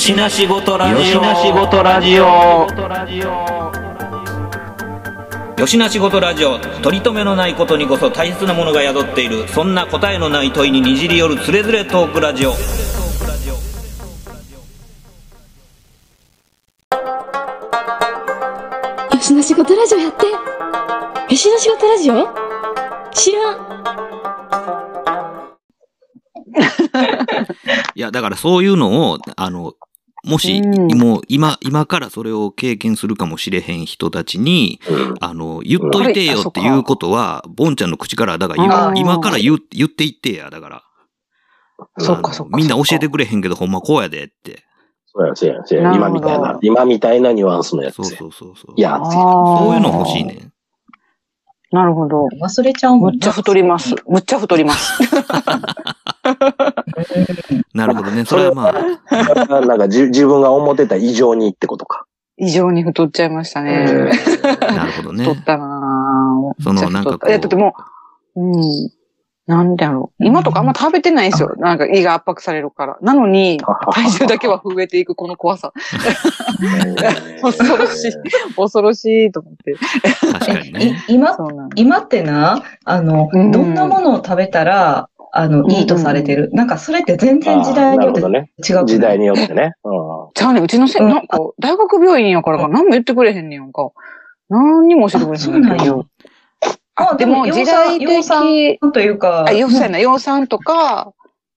よしなしごとラジオ。よしなしごとラジオ。よしなしごとラジオ。取り留めのないことにこそ大切なものが宿っている。そんな答えのない問いににじり寄るつれづれトークラジオ。よしな仕事ラジオやってよしな仕事ラジオ？知らん いや、だからそういうのを、あの、もし、うんもう今、今からそれを経験するかもしれへん人たちに、あの、言っといてよっていうことは、ボンちゃんの口から、だから今から言う言っていってや、だから。そっかそっか。みんな教えてくくれへんけど、ほんまこうやでって。そうや、そうや、そうや。今みたいな、今みたいなニュアンスのやつや。そうそうそうそう。いや、そういうの欲しい。ねん。なるほど。忘れちゃうむっちゃ太ります。むっちゃ太ります。なるほどね。それはまあ、なんかじ自分が思ってた以上にってことか。異常に太っちゃいましたね。なるほどね太。ったなぁ。そのなんかこういや、だってもう、うん。なんだろう。今とかあんま食べてないんですよ。なんか胃が圧迫されるから。なのに、体重だけは増えていくこの怖さ。恐ろしい。恐ろしいと思って。確かにね。い今、今ってな、あの、うんどんなものを食べたら、あの、いいとされてる。なんか、それって全然時代によって。違うくない。時代によってね。うんじゃあね、うちのせ、うんなんか、大学病院やからか何も言ってくれへんねやんか。何にも教えてくれへんねんそうなんど。あ、でも時代的、養蚕というか、あ、要するに養蚕とか、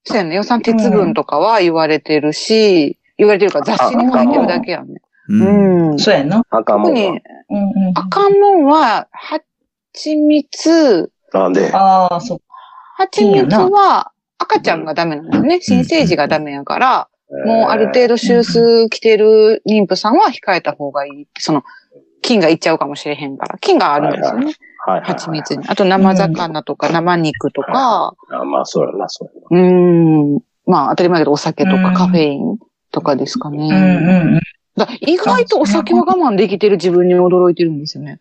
そうやね、養蚕鉄分とかは言われてるし、言われてるから雑誌に書いてるだけやんね。うん。うん。そうやな。あかんも特にんは。、うんうん。あかんもんは、蜂蜜、なんで？ああ、そう。蜂蜜は赤ちゃんがダメなんですね。新生児がダメやから、もうある程度周数来てる妊婦さんは控えた方がいい。その、菌がいっちゃうかもしれへんから。菌があるんですよね。はい蜂蜜に。あと生魚とか生肉とか、あまあ、そうやな、そうやな。うーん。まあ当たり前だけどお酒とうんかカフェインとかですかね。うんうんうん。だ意外とお酒は我慢できてる自分に驚いてるんですよね。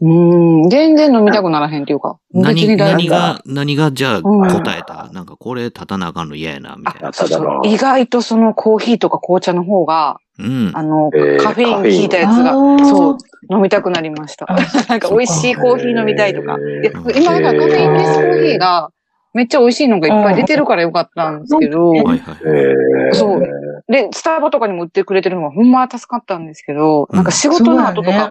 うん、全然飲みたくならへんっていうか。別何、何が、何がじゃあうん答えた？なんかこれ立たなあかんの嫌やな、みたいな。あただの。意外とそのコーヒーとか紅茶の方が、うん。あの、えーカフェイン効いたやつが、そう、飲みたくなりました。あ なんか美味しいコーヒー飲みたいとか。えいや今なんかカフェインレスコーヒーが、めっちゃ美味しいのがいっぱい出てるからよかったんですけど、はいはい。えーそうで、スターバとかにも売ってくれてるのがほんま助かったんですけど、なんか仕事の後とか、そうだね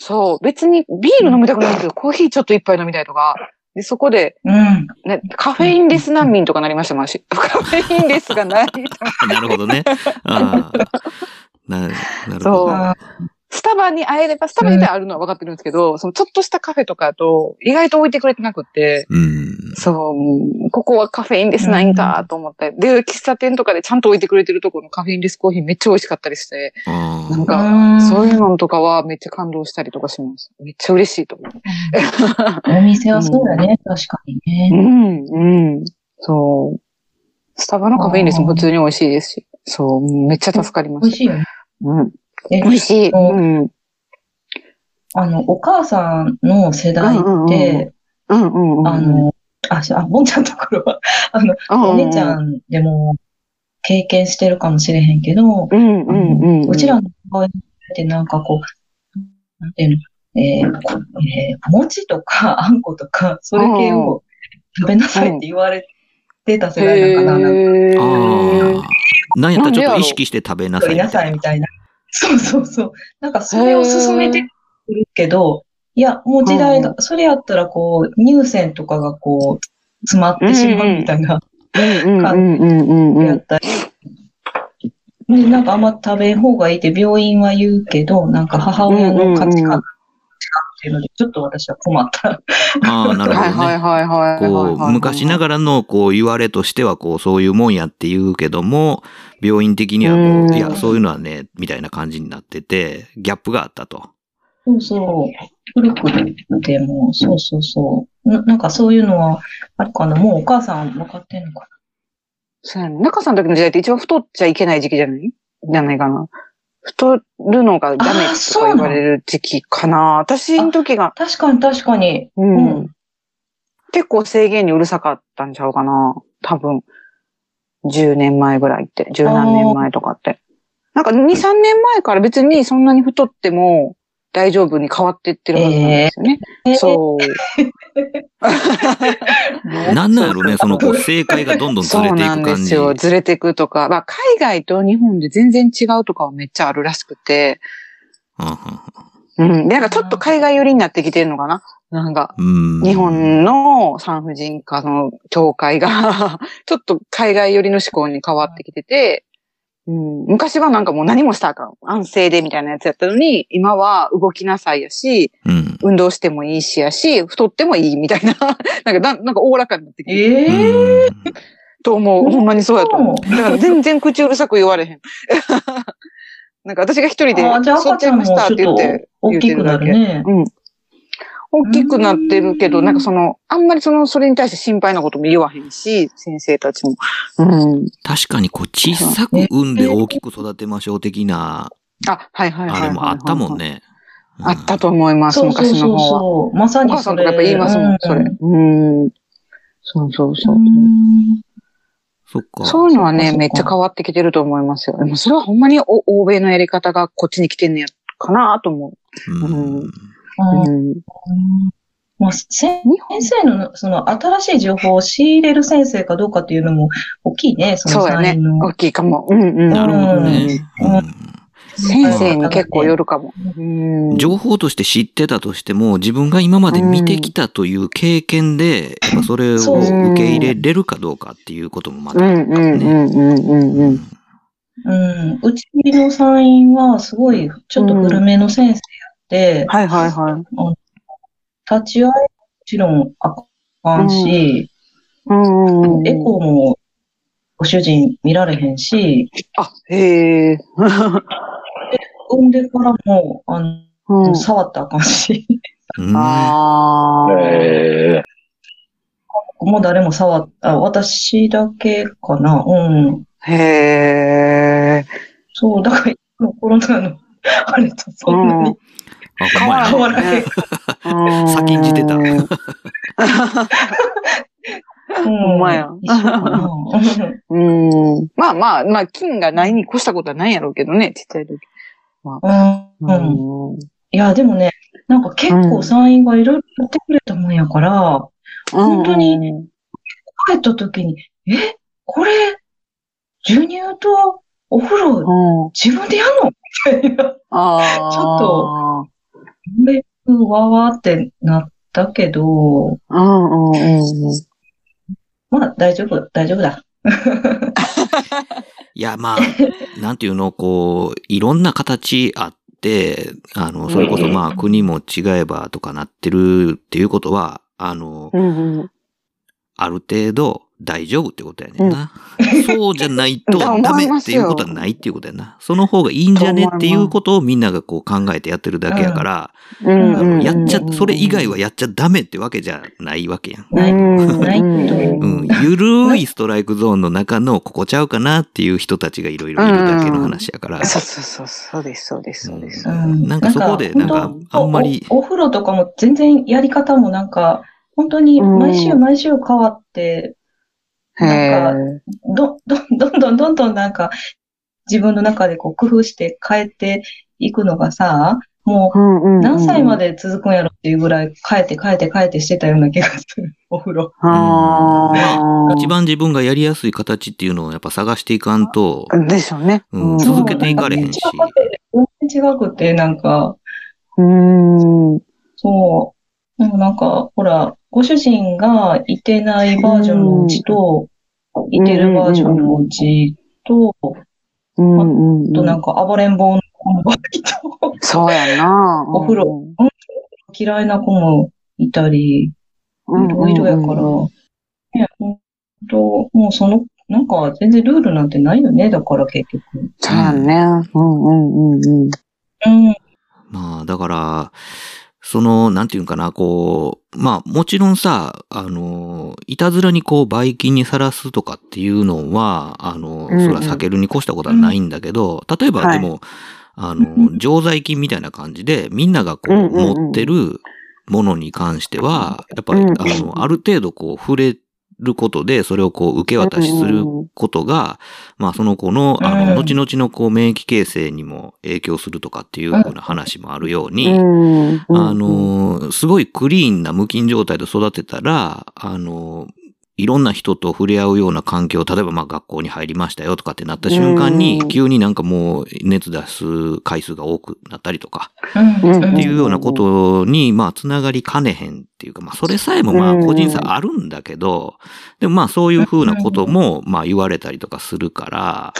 そう、別にビール飲みたくないけど、コーヒーちょっと一杯飲みたいとか、で、そこで、うん。ね、カフェインレス難民とかなりましたもん、私 カフェインレスがない。なるほどね。ああ。な、なるほそうど。あスタバに会えれば、スタバ自体あるのは分かってるんですけど、そのちょっとしたカフェとかだと、意外と置いてくれてなくって、うん。そう、ここはカフェインレスないんかと思って、で、喫茶店とかでちゃんと置いてくれてるところのカフェインレスコーヒーめっちゃ美味しかったりして、ああ。なんうか、んそういうのとかはめっちゃ感動したりとかします。めっちゃ嬉しいと思う。お店はそうだね、確かにうね。ん、うん。そう。スタバのカフェインレスも普通に美味しいですし、そう、めっちゃ助かります。美味しいよね。うん。え美味しい。うん。あの、お母さんの世代って、うんうんうん。あの、あ、しあ、ボンちゃんのところは、あの、お姉ちゃんでも経験してるかもしれへんけど、うんうんうん。うちらの場合ってなんかこう、なんていうの、えーこえー餅とか あんことか、それ系を食べなさいって言われてた世代なんかな、なんかへあーあ。なんやったらちょっと意識して食べなさいみたいな。食べなさいみたいな。そうそうそう。なんかそれを進めてくるけど、いや、もう時代が、それやったらこう、乳腺とかがこう、詰まってしまうみたいな、うんうんうんうんうん。やったり。で、なんかあんま食べん方がいいって病院は言うけど、なんか母親の価値観っていうので、ちょっと私は困った。ああ、なるほどね。はいはいはいはいはいはい。こう、昔ながらの、こう、言われとしては、こう、そういうもんやって言うけども、病院的にはもういや、そういうのはね、みたいな感じになってて、ギャップがあったと。そうそう。古くても、そうそうそう。ななんかそういうのは、あるかなもうお母さん分かってんのかそうやね。中さんの時の時代って一番太っちゃいけない時期じゃない？じゃないかな。太るのがダメとか言われる時期かな。私の時が、な確かに確かに。ううんん。結構制限にうるさかったんちゃうかな。多分。10年前ぐらいって、10何年前とかって。なんか2、3年前から別にそんなに太っても大丈夫に変わってってるはずなんですよね。えーそう。なんなんやろね、そのこう、正解がどんどんずれていそうなんく感じ。ですよ。ずれていくとか。まあ、海外と日本で全然違うとかはめっちゃあるらしくて。うん。なんかちょっと海外寄りになってきてるのかななんか、うん。日本の産婦人科の協会が、ちょっと海外寄りの思考に変わってきてて、うん、昔はなんかもう何もしたらあかん。安静でみたいなやつやったのに、今は動きなさいやし、うん。運動してもいいしやし、太ってもいいみたいな、なんかだ、なんかおおらかになってきてええうんと思う。ほんまにそうやと思う。だから全然口うるさく言われへん。なんか私が一人で、そう赤ちゃんもちょっって言ってと大きくなるね。うん。大きくなってるけど、うんなんかその、あんまりその、それに対して心配なことも言わへんし、先生たちも。うん。確かにこう、小さく産んで大きく育てましょう的な、あ、はいはいはい。あれもあったもん。ね。あったと思います、そうそうそう昔の方は。そう。まさお母さにそれ。んとかやっぱ言いますもん、それ。うん。そうそうそうう。んそっか。そういうのはね、めっちゃ変わってきてると思いますよ。でもそれはほんまにお欧米のやり方がこっちに来てんねやかなと思うんうんう。うんうん。まあ、せ先生の、その、新しい情報を仕入れる先生かどうかっていうのも大きいね、そのそうやねサイン。の。大きいかも。うんうん。なるほどね。うんうん先生に結構よるかも。うん。情報として知ってたとしても、自分が今まで見てきたという経験で、やっぱそれを受け入れれるかどうかっていうこともまた、うんうんうんうんうんうん。うん。うちのサインは、すごい、ちょっと古めの先生はいはいはい。立ち会いももちろんあかんし、うんうんうん。エコーもご主人見られへんし、あ、へえ。産んでからも、あの、うん。触ったらあかんし、うんああ。えもう誰も触った、私だけかな、うん。へえ。そう、だから、今のコロナの、あれとそんなにあ、ほん変わらへん。う ん先んじてたうん ほんまや。まあまあ、まあ、菌がないに越したことはないんやろうけどね、ちっちゃい時。うんうんうん。いや、でもね、なんか結構産院がいろいろやってくれたもんやから、本当に帰った時に、え、これ、授乳とお風呂うん。自分でやんの？みたいな。ああ。ちょっと。で、うわわってなったけど、うん。うん。うん。まあ大丈夫、大丈夫だ。いや、まあ、なん。ていうの、こう、いろん。な形あって、あの、それこそまあ、国も違えばとかなってるっていうことは、あの、うん。うん。ある程度大丈夫ってことやねんな。そうじゃないと だダメっていうことはないっていうことやな。その方がいいんじゃねっていうことをみんながこう考えてやってるだけやから、うんあのやっちゃ、それ以外はやっちゃダメってわけじゃないわけやん。ない、うんないうん。ゆるいストライクゾーンの中のここちゃうかなっていう人たちがいろいろいるだけの話やから。そうそうそう、そうです、そうです、そうです。うんなんかそこでなんかあんまりおお風呂とかも全然やり方もなんか、本当に毎週毎週変わって、へえ。ど、ど、どんどんどんどんなんか自分の中でこう工夫して変えていくのがさ、もう何歳までで続くんやろっていうぐらい変えて変えて変えてしてたような気がする。お風呂。一番自分がやりやすい形っていうのをやっぱ探していかんと、でしょうね。うん続けていかれへんし全然違くて、なんか、うん。そう。でもなんか、ほら、ご主人がいてないバージョンのうちと、いてるバージョンのうちと、うんうんうん。あとなんか暴れん坊の子の場合と、そうやな。お風呂嫌いな子もいたり、いうんろいろやから、ね、本当もうその、なんか全然ルールなんてないよね、だから結局。そうやね。うんうんうんうん。うん。まあ、だから、その、なんていうんかな、こう、まあ、もちろんさ、あの、いたずらにこう、ばい菌にさらすとかっていうのは、あの、うんうん。それは避けるに越したことはないんだけど、例えばはい。でも、あの、常在菌みたいな感じで、みんながこう、持ってるものに関しては、やっぱり、うん。あの、ある程度こう、触れることで、それをこう受け渡しすることが、まあその子の、あの、後々のこう免疫形成にも影響するとかっていうふうな話もあるように、あの、すごいクリーンな無菌状態で育てたら、あの、いろんな人と触れ合うような環境、例えばまあ学校に入りましたよとかってなった瞬間に、急になんかもう熱出す回数が多くなったりとか、っていうようなことに、まあつながりかねへんっていうか、まあそれさえもまあ個人差あるんだけど、でもまあそういうふうなこともまあ言われたりとかするから、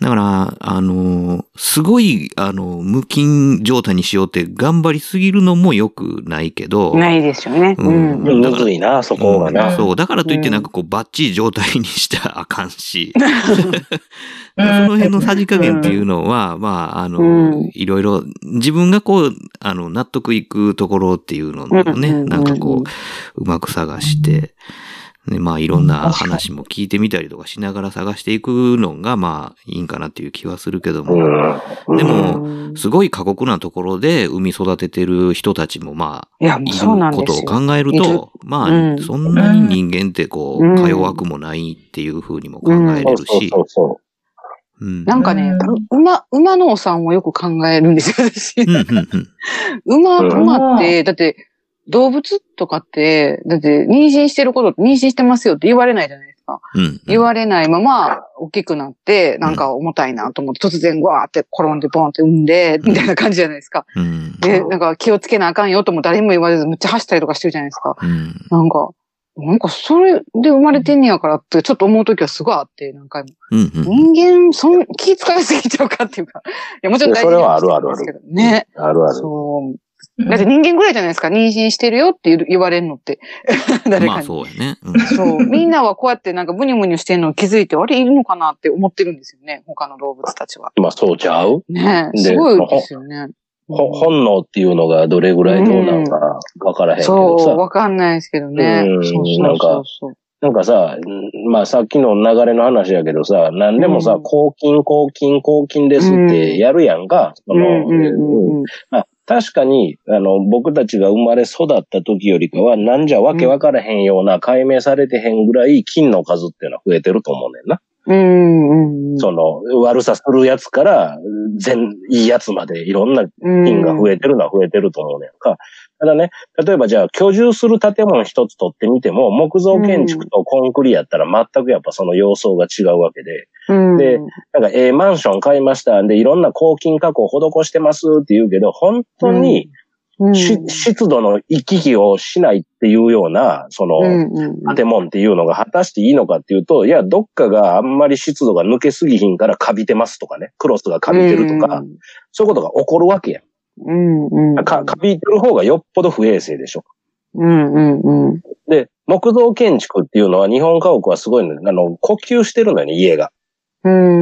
だから、あの、すごい、あの、無菌状態にしようって頑張りすぎるのも良くないけど、ないですよね。うん。むずいな、そこがな。そう、だからといってなんかこう、バッチリ状態にしちゃあかんし、その辺のさじ加減っていうのは、まあ、あの、いろいろ、自分がこう、あの、納得いくところっていうのをね、なんかこう、うまく探して、ね、まあいろんな話も聞いてみたりとかしながら探していくのがまあいいんかなっていう気はするけども、でも、すごい過酷なところで産み育ててる人たちもまあ、いることを考えると、まあ、そんなに人間ってこう、か弱くもないっていうふうにも考えれるし、なんかね、馬、馬のお産をよく考えるんですよ、私。馬、馬って、だって、動物とかって、だって妊娠してること、妊娠してますよって言われないじゃないですか。うん、言われないまま大きくなって、なんか重たいなと思って、突然わーって転んでボンって産んで、みたいな感じじゃないですか。うん、で、なんか気をつけなあかんよとも誰も言われず、むっちゃ走ったりとかしてるじゃないですか。うん、なんか、なんかそれで生まれてんねやからってちょっと思うときはすごいあって、何回も。うんうん、人間、そん、気遣いすぎちゃうかっていうか。いや、もちろん大事なんですけどね。あるある。そう。だって人間ぐらいじゃないですか、妊娠してるよって言われるのって。誰かに。まあそうやね、うん、そう。みんなはこうやってなんかブニュブニュしてるのを気づいて、あれいるのかなって思ってるんですよね。他の動物たちは。まあそうちゃう？ねすごいですよね。本能っていうのがどれぐらいどうなんかわからへんけどさ。そう、わかんないですけどね。うん、そうそうそう。なんかさ、まあさっきの流れの話やけどさ、何でもさ、抗菌、抗菌、抗菌ですってやるやんか。その、確かに、あの、僕たちが生まれ育った時よりかは、なんじゃわけわからへんような、解明されてへんぐらい菌の数っていうのは増えてると思うねんな。うんその、悪さするやつから、全、いいやつまでいろんな菌が増えてるのは増えてると思うねんか。ただね、例えばじゃあ居住する建物一つ取ってみても、木造建築とコンクリやったら全くやっぱその様相が違うわけで、うん、で、なんか、ええマンション買いましたんで、いろんな抗菌加工を施してますって言うけど、本当に、うん、湿度の行き来をしないっていうような、その、建物っていうのが果たしていいのかっていうと、いや、どっかがあんまり湿度が抜けすぎひんからカビてますとかね、クロスがカビてるとか、そういうことが起こるわけや。うんうん、か、カビてる方がよっぽど不衛生でしょ。うんうんうん。で、木造建築っていうのは日本家屋はすごい、ね、あの、呼吸してるのよね、家が。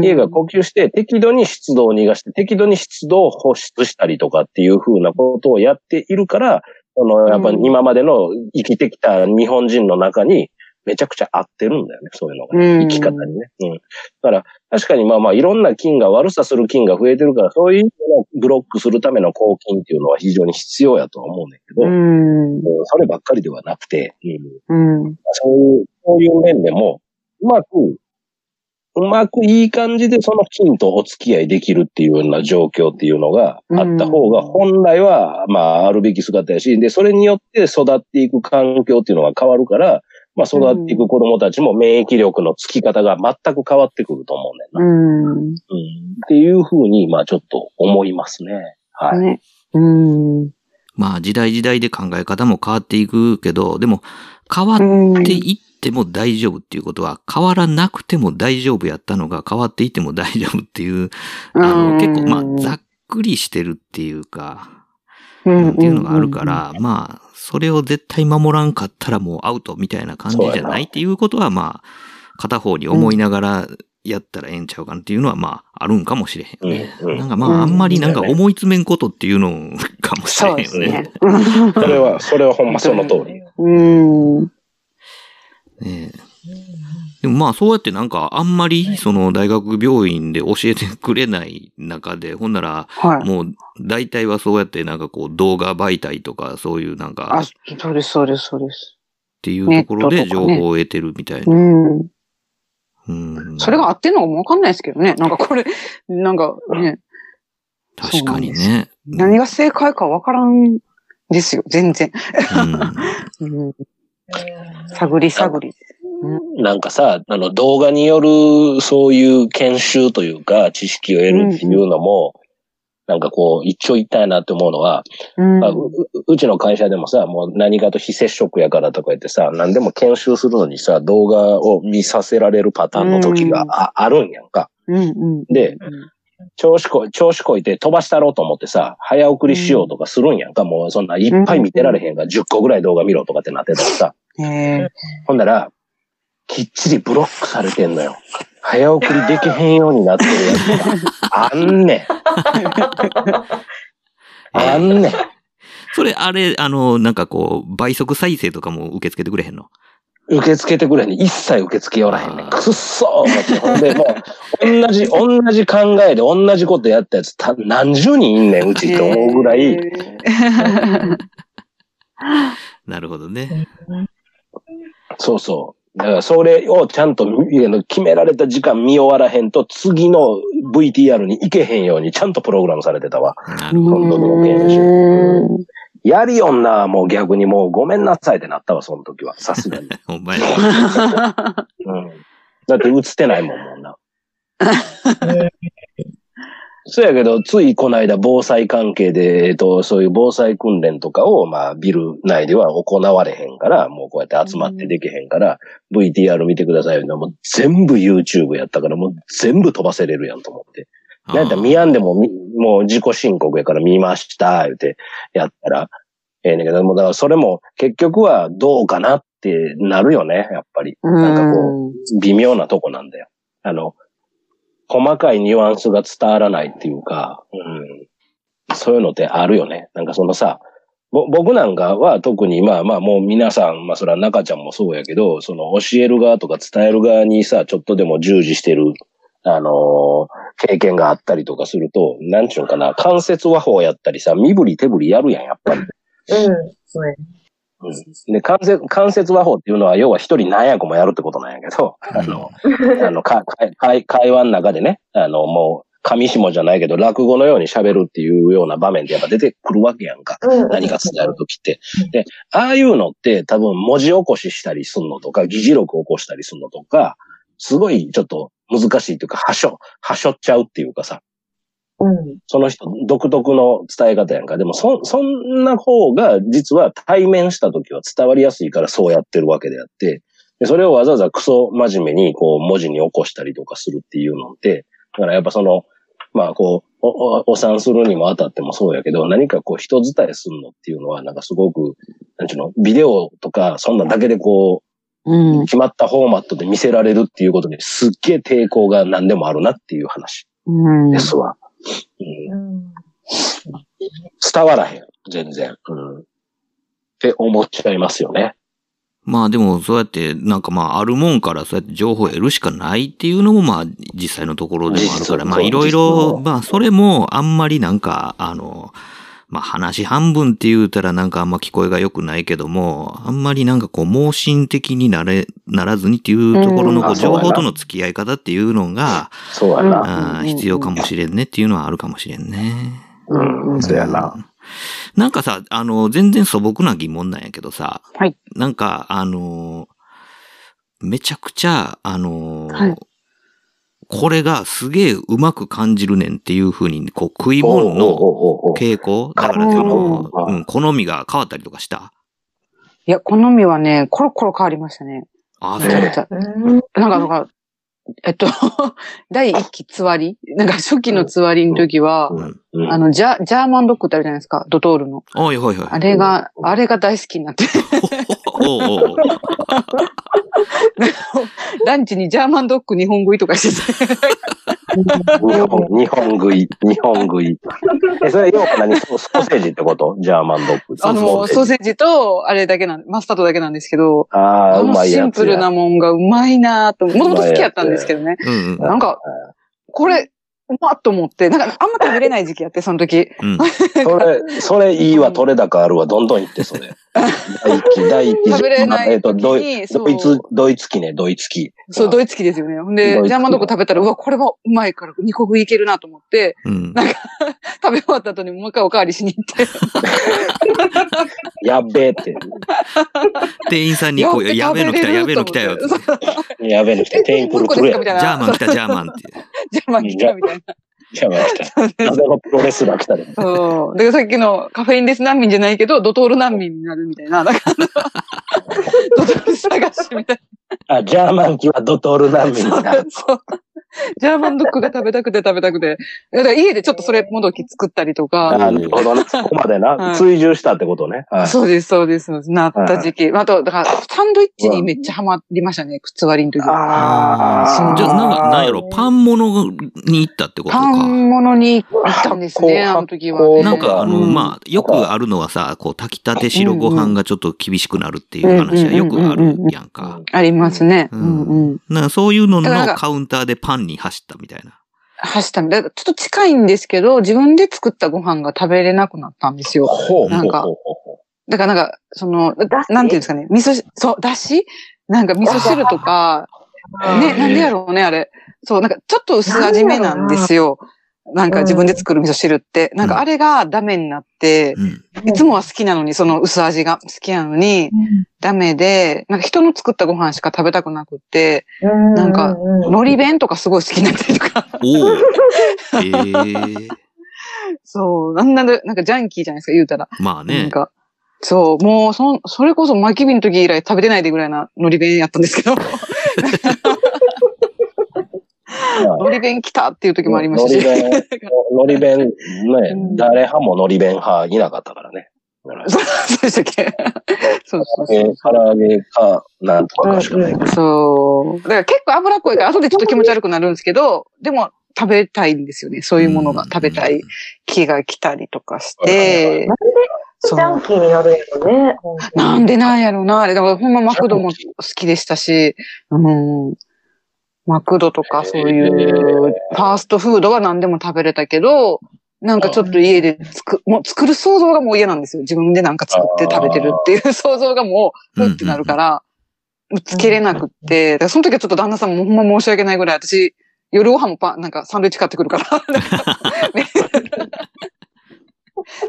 家が呼吸して適度に湿度を逃がして適度に湿度を放出したりとかっていうふうなことをやっているから、その、やっぱ今までの生きてきた日本人の中にめちゃくちゃ合ってるんだよね、そういうのが、ね、生き方にね。うん。だから、確かにまあまあいろんな菌が、悪さする菌が増えてるから、そういうのをブロックするための抗菌っていうのは非常に必要やとは思うんだけど、うん、そればっかりではなくて、うん、そういう、そういう面でも、うまくうまくいい感じでその菌とお付き合いできるっていうような状況っていうのがあった方が、本来は、まあ、あるべき姿やし、で、それによって育っていく環境っていうのが変わるから、まあ、育っていく子供たちも免疫力のつき方が全く変わってくると思うねんな。うん。うん。っていうふうに、まあ、ちょっと思いますね。はい。ね、うん。まあ、時代時代で考え方も変わっていくけど、でも、変わっていっても大丈夫っていうことは、変わらなくても大丈夫やったのが変わっていっても大丈夫っていう、あの、結構、まあ、ざっくりしてるっていうか、っていうのがあるから、まあ、それを絶対守らんかったらもうアウトみたいな感じじゃないっていうことは、まあ、片方に思いながらやったらええんちゃうかなっていうのは、まあ、あるんかもしれへんね。なんかまあ、あんまりなんか思い詰めんことっていうのかもしれへんよね。それは、それはほんまその通り。うん。ねでもまあそうやってなんかあんまりその大学病院で教えてくれない中で、ほんならもう大体はそうやってなんかこう動画媒体とかそういうなんか。あ、そうです、そうです、そうです。っていうところで情報を得てるみたいな。うん。うん。それが合ってんのかもわかんないですけどね。なんかこれ、なんかね、確かにね。何が正解かわからんですよ、全然。うん うん、探り探り。なんかさ、あの動画によるそういう研修というか知識を得るっていうのも、なんかこう一長一短やなって思うのは、うん。まあううちの会社でもさ、もう何かと非接触やからとか言ってさ、何でも研修するのにさ、動画を見させられるパターンの時があ,、あるんやんか。うんうん、で、調子こい、調子こいて飛ばしたろうと思ってさ、早送りしようとかするんやんか。もうそんないっぱい見てられへんが、10個ぐらい動画見ろとかってなってたらさ。ほんなら、きっちりブロックされてんのよ。早送りできへんようになってるやつが。あんねん。あんねん。それ、あれ、あの、なんかこう、倍速再生とかも受け付けてくれへんの？受け付けてくれへんねん。一切受け付けよらへんねん。くっそー思って。ほんで、もう、同じ、同じ考えで同じことやったやつ、た何十人いんねん、うちって思うぐらい。なるほどね。そうそう。だから、それをちゃんと決められた時間見終わらへんと、次の VTR に行けへんようにちゃんとプログラムされてたわ。なるほど。今度の研修。やりよんな、もう逆にもうごめんなさいってなったわ、その時は。さすがに。ほんまや。うん。だって映ってないもん、もんな。そうやけど、ついこの間防災関係で、えっと、そういう防災訓練とかを、まあ、ビル内では行われへんから、もうこうやって集まってできへんから、VTR 見てくださいよ。もう全部 YouTube やったから、もう全部飛ばせれるやんと思って。なんやったら見やんでもみ、もう自己申告やから見ました、言うて、やったら、ええねんけど、もうだからそれも結局はどうかなってなるよね、やっぱり。なんかこう、微妙なとこなんだよ。あの、細かいニュアンスが伝わらないっていうか、うん、そういうのってあるよね。なんかそのさ、僕なんかは特にまあまあもう皆さん、まあそれは中ちゃんもそうやけど、その教える側とか伝える側にさ、ちょっとでも従事してる、あのー経験があったりとかすると、なんちゅうかな、関節和法やったりさ、身振り手振りやるやん、やっぱり。うん。そうや。で、関節、関節和法っていうのは、要は一人何役もやるってことなんやけど、あの、あの、か、会、会話の中でね、あの、もう、上下じゃないけど、落語のように喋るっていうような場面ってやっぱ出てくるわけやんか。うん何か伝えるときって。で、ああいうのって多分文字起こししたりすんのとか、議事録起こしたりすんのとか、すごいちょっと難しいというか、はしょ、はしょっちゃうっていうかさ、うん。その人独特の伝え方やんか。でも、そ、そんな方が、実は対面した時は伝わりやすいからそうやってるわけであって、でそれをわざわざクソ真面目に、こう、文字に起こしたりとかするっていうのって、だからやっぱその、まあ、こう、お、お、お産するにもあたってもそうやけど、何かこう、人伝えするのっていうのは、なんかすごく、なんちゅうの、ビデオとか、そんなんだけでこうんう、決まったフォーマットで見せられるっていうことに、すっげえ抵抗が何でもあるなっていう話うんですわ。うんうん。伝わらへん。全然。うん。って思っちゃいますよね。まあでも、そうやって、なんかまあ、あるもんからそうやって情報を得るしかないっていうのもまあ、実際のところでもあるから、実まあいろいろ、まあそれもあんまりなんか、あの、まあ話半分って言うたらなんかあんま聞こえが良くないけども、あんまりなんかこう、盲信的になれ、ならずにっていうところのうんこう情報との付き合い方っていうのが、そうやな。必要かもしれんねっていうのはあるかもしれんね。うん、そうやな。なんかさ、あの、全然素朴な疑問なんやけどさ、はいなんか、あの、めちゃくちゃ、あの、はいこれがすげえうまく感じるねんっていう風に、こう、食い物の傾向。だからその、うんうん、好みが変わったりとかした？いや、好みはね、コロコロ変わりましたね。ああ、ねそう。なんか、なんか、えっと、第一期つわり？なんか初期のつわりの時は、あの、ジャ、ジャーマンドッグってあるじゃないですか、ドトールの。おいおいおい。あれが、あれが大好きになって、ランチにジャーマンドッグ日本食いとかしてて。日本、日本食い、日本食い。え、それ要は何？ソソーセージってこと？ジャーマンドッグ。あの、ソーセージと、あれだけなん、マスタードだけなんですけど、ああ、うまいやつや。シンプルなもんがうまいなぁと、もともと好きやったんですけどね。うんうん。なんか、これ、うまっと思って、なんかあんま食べれない時期やって、その時。うん。それ、それいいわ、取れ高あるわ、どんどんいって、それ。第一期、第一期。食べれないえっと、ドイ時にそうドイツ、ドイツ期ね、ドイツ期。そう、ドイツ期ですよね。ほんでジャーマンドッグ食べたら、うわ、これもうまいから、2個食いいけるなと思って、うん。食べ終わった後にもう一回おかわりしに行って。やっべえって。店員さんにこう、やべえの来た、やべえの来たよやべえの来て、店員プルプルや。みたいな。ジャーマン来た、ジャーマンって。ジャーマン来たみたいな。ジャーマン来た。謎のプロレスラー来たで。そう。で、さっきのカフェインレス難民じゃないけど、ドトール難民になるみたいな。なんかドトール探しみたいあ、ジャーマン期はドトール難民だ。そう。そう。ジャーマンドッグが食べたくて食べたくて。だから家でちょっとそれもどき作ったりとあか。なるほどね。そこまでな。はい追従したってことね。はい。そうです、そうです。なった時期。あと、だから、サンドイッチにめっちゃハマりましたね、靴割りの時。あじゃあ、なんか、なんやろ、パン物に行ったってことパか。ン物に行ったんですね、あの時は。なんか、あの、うんまあ、よくあるのはさ、こう、炊きたて白ご飯がちょっと厳しくなるっていう話はよくあるやんか。ありますね。ううんそういうののカウンターでパンに走ったみたいな。走ったみたい。だからちょっと近いんですけど、自分で作ったご飯が食べれなくなったんですよ。ほう。なんかほうほうほうだからなんか、その、なんていうんですかね、味噌し、そう、だし？なんか味噌汁とか、ね、なんでやろうね、あれ。そう、なんかちょっと薄味めなんですよ。なんか自分で作る味噌汁って。なんかあれがダメになって、うん。いつもは好きなのに、その薄味が好きなのに、ダメで、なんか人の作ったご飯しか食べたくなくって、なんか海苔弁とかすごい好きになったりとか。そう、なんなんで、なんかジャンキーじゃないですか、言うたら。まあなんね。か、そう、もう、そん、それこそ、巻き火の時以来食べてないでぐらいな海苔弁やったんですけど、海苔弁来たっていう時もありましたし。海苔弁、海苔弁、ねうん、誰派も海苔弁派いなかったからね。そうそうでしたっけ？そうそうえー唐揚げか、なんとかかしかない。そう。だから結構脂っこいから、後でちょっと気持ち悪くなるんですけど、でも食べたいんですよね。そういうものが食べたい気が来たりとかして。そジャンう。キーになるんやろね。なんでなんやろうな。あれ、だからほんまマクドも好きでしたし、うん。マクドとかそういう、ファーストフードは何でも食べれたけど、なんかちょっと家で作、もう作る想像がもう嫌なんですよ。自分でなんか作って食べてるっていう想像がもう、ふってなるから、つけれなくって、だからその時はちょっと旦那さんもほんま申し訳ないぐらい、私、夜ご飯もパン、なんかサンドイッチ買ってくるから。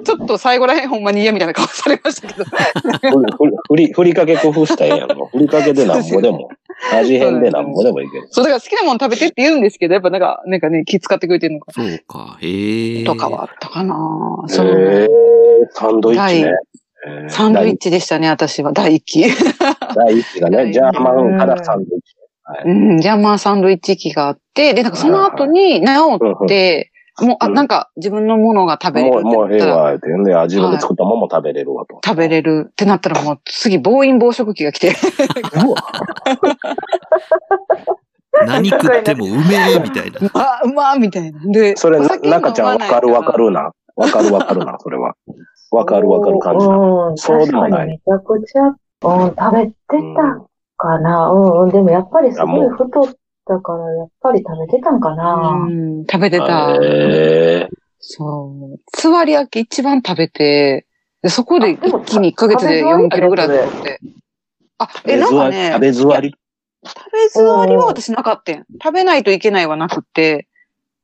ちょっと最後らへんほんまに嫌みたいな顔されましたけど。ふりふり、かけ工夫したらええやん。ふりかけでなんぼでも。味変でなんぼでもいける。そう、だから好きなもの食べてって言うんですけど、やっぱなんか、なんかね、気使ってくれてるのか、そうか。へえ。とかはあったかなそう。えーサンドイッチね。えーサンドイッチでしたね、私は。第一期。第一期がね、ジャーマンからサンドイッチ。うん、ジャーマンサンドイッチ期があって、で、なんかその後に治って、もう、あ、なんか自分のものが食べれるもう、ってもうええわ、ってんで、自分で作ったもんも食べれるわと。食べれるってなったらもう次暴飲暴食期が来て、うわ何食ってもうめえみたいな。あ、うまーみたいな。で、それ、中ちゃんわかるわかるな。わかるわかるな、それは。わかるわかる感じな。うん、そうでもないめちゃくちゃ、うん、食べてうんたかな。うん、うん、でもやっぱりすごい太ったから、やっぱり食べてたんかな。うん、食べてた。へそう。つわり焼き一番食べて、でそこであでも一気に1ヶ月で4キロぐらい太って。あ、え、なんかね、食べずわり。食べずわりは私なかったん。食べないといけないはなくて、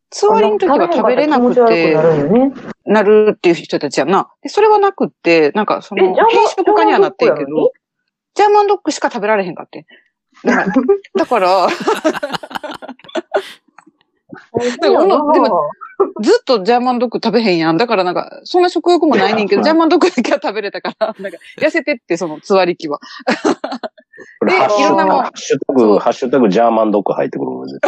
つわりの時は食べれなくてな、るよね。なるっていう人たちやんな。でそれはなくって、なんかその、えジャーマン変色とかにはなってんけど、ジャーマンドッグしか食べられへんかって。だから、でもでもずっとジャーマンドッグ食べへんやん。だからなんか、そんな食欲もないねんけど、ジャーマンドッグだけは食べれたから、なんか、痩せてって、その、つわり期は。でいろんなもん。ハッシュタグ、ハッシュタグジャーマンドッグ入ってくるの絶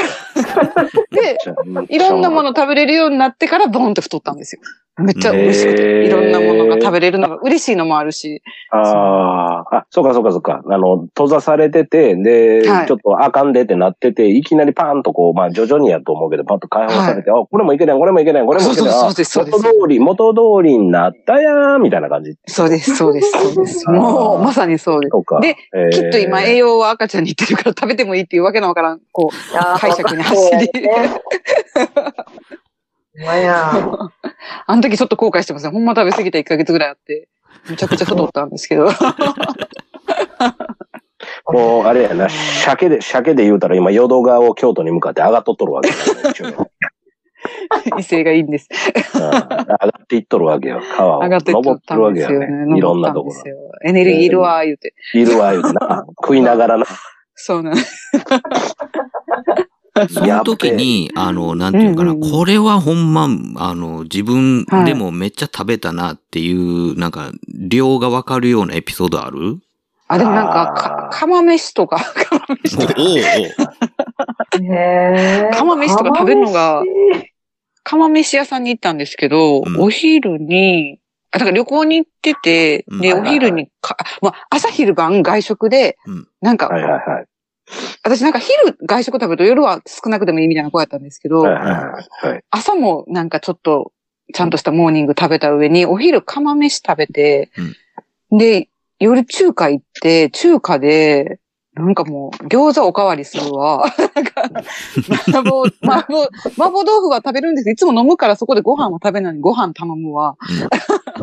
で、対いろんなもの食べれるようになってから、ボンって太ったんですよ。めっちゃ嬉しくて。いろんなものが食べれるのが嬉しいのもあるし。ああ、あ、そうかそうかそうか。あの、閉ざされてて、で、はいちょっとあかんでってなってて、いきなりパーンとこう、まあ徐々にやと思うけど、パッと解放されて、あ、これもいけない、これもいけない、これもいけない。そうですそうですあ元通り、元通りになったやーみたいな感じ。そうです、そうです、そうです。もう、まさにそうです。でえーきっと今栄養は赤ちゃんにいってるから食べてもいいっていうわけのわからん、こう、解釈に走り まや。あの時ちょっと後悔してますね。ほんま食べ過ぎた1ヶ月ぐらいあって、めちゃくちゃ太ったんですけど。もう、あれやな、鮭で、鮭で言うたら今、淀川を京都に向かって上がっとっとるわけやな一応ね威勢がいいんです。うん上がっていっとるわけよ。川を。上がっていっ登ってるわたんですけやね。よね。いろんなとこ登ったんですよエネルギーいるわ、言うて。ろ。いるわ、言うてな。食いながらな。そうなんです。その時に、あの、なんていうのかな、うんうんうん。これはほんま、あの、自分でもめっちゃ食べたなっていう、なんか、量がわかるようなエピソードある？あ、でもなんか、か、釜飯とか、釜飯とか、釜飯とか食べるのが釜飯屋さんに行ったんですけど、うん。お昼に、あ、だから旅行に行ってて、うん。で、お昼にか、まあ、朝昼晩外食で、うん。なんか、はいはいはい。私なんか昼外食食べると夜は少なくてもいいみたいな子やったんですけど、はいはい。朝もなんかちょっと、ちゃんとしたモーニング食べた上に、お昼釜飯食べて、で、夜中華行って、中華で、なんかもう、餃子おかわりするわ。なんか、麻婆、麻婆、麻婆豆腐は食べるんですいつも飲むからそこでご飯は食べないのにご飯頼むわ。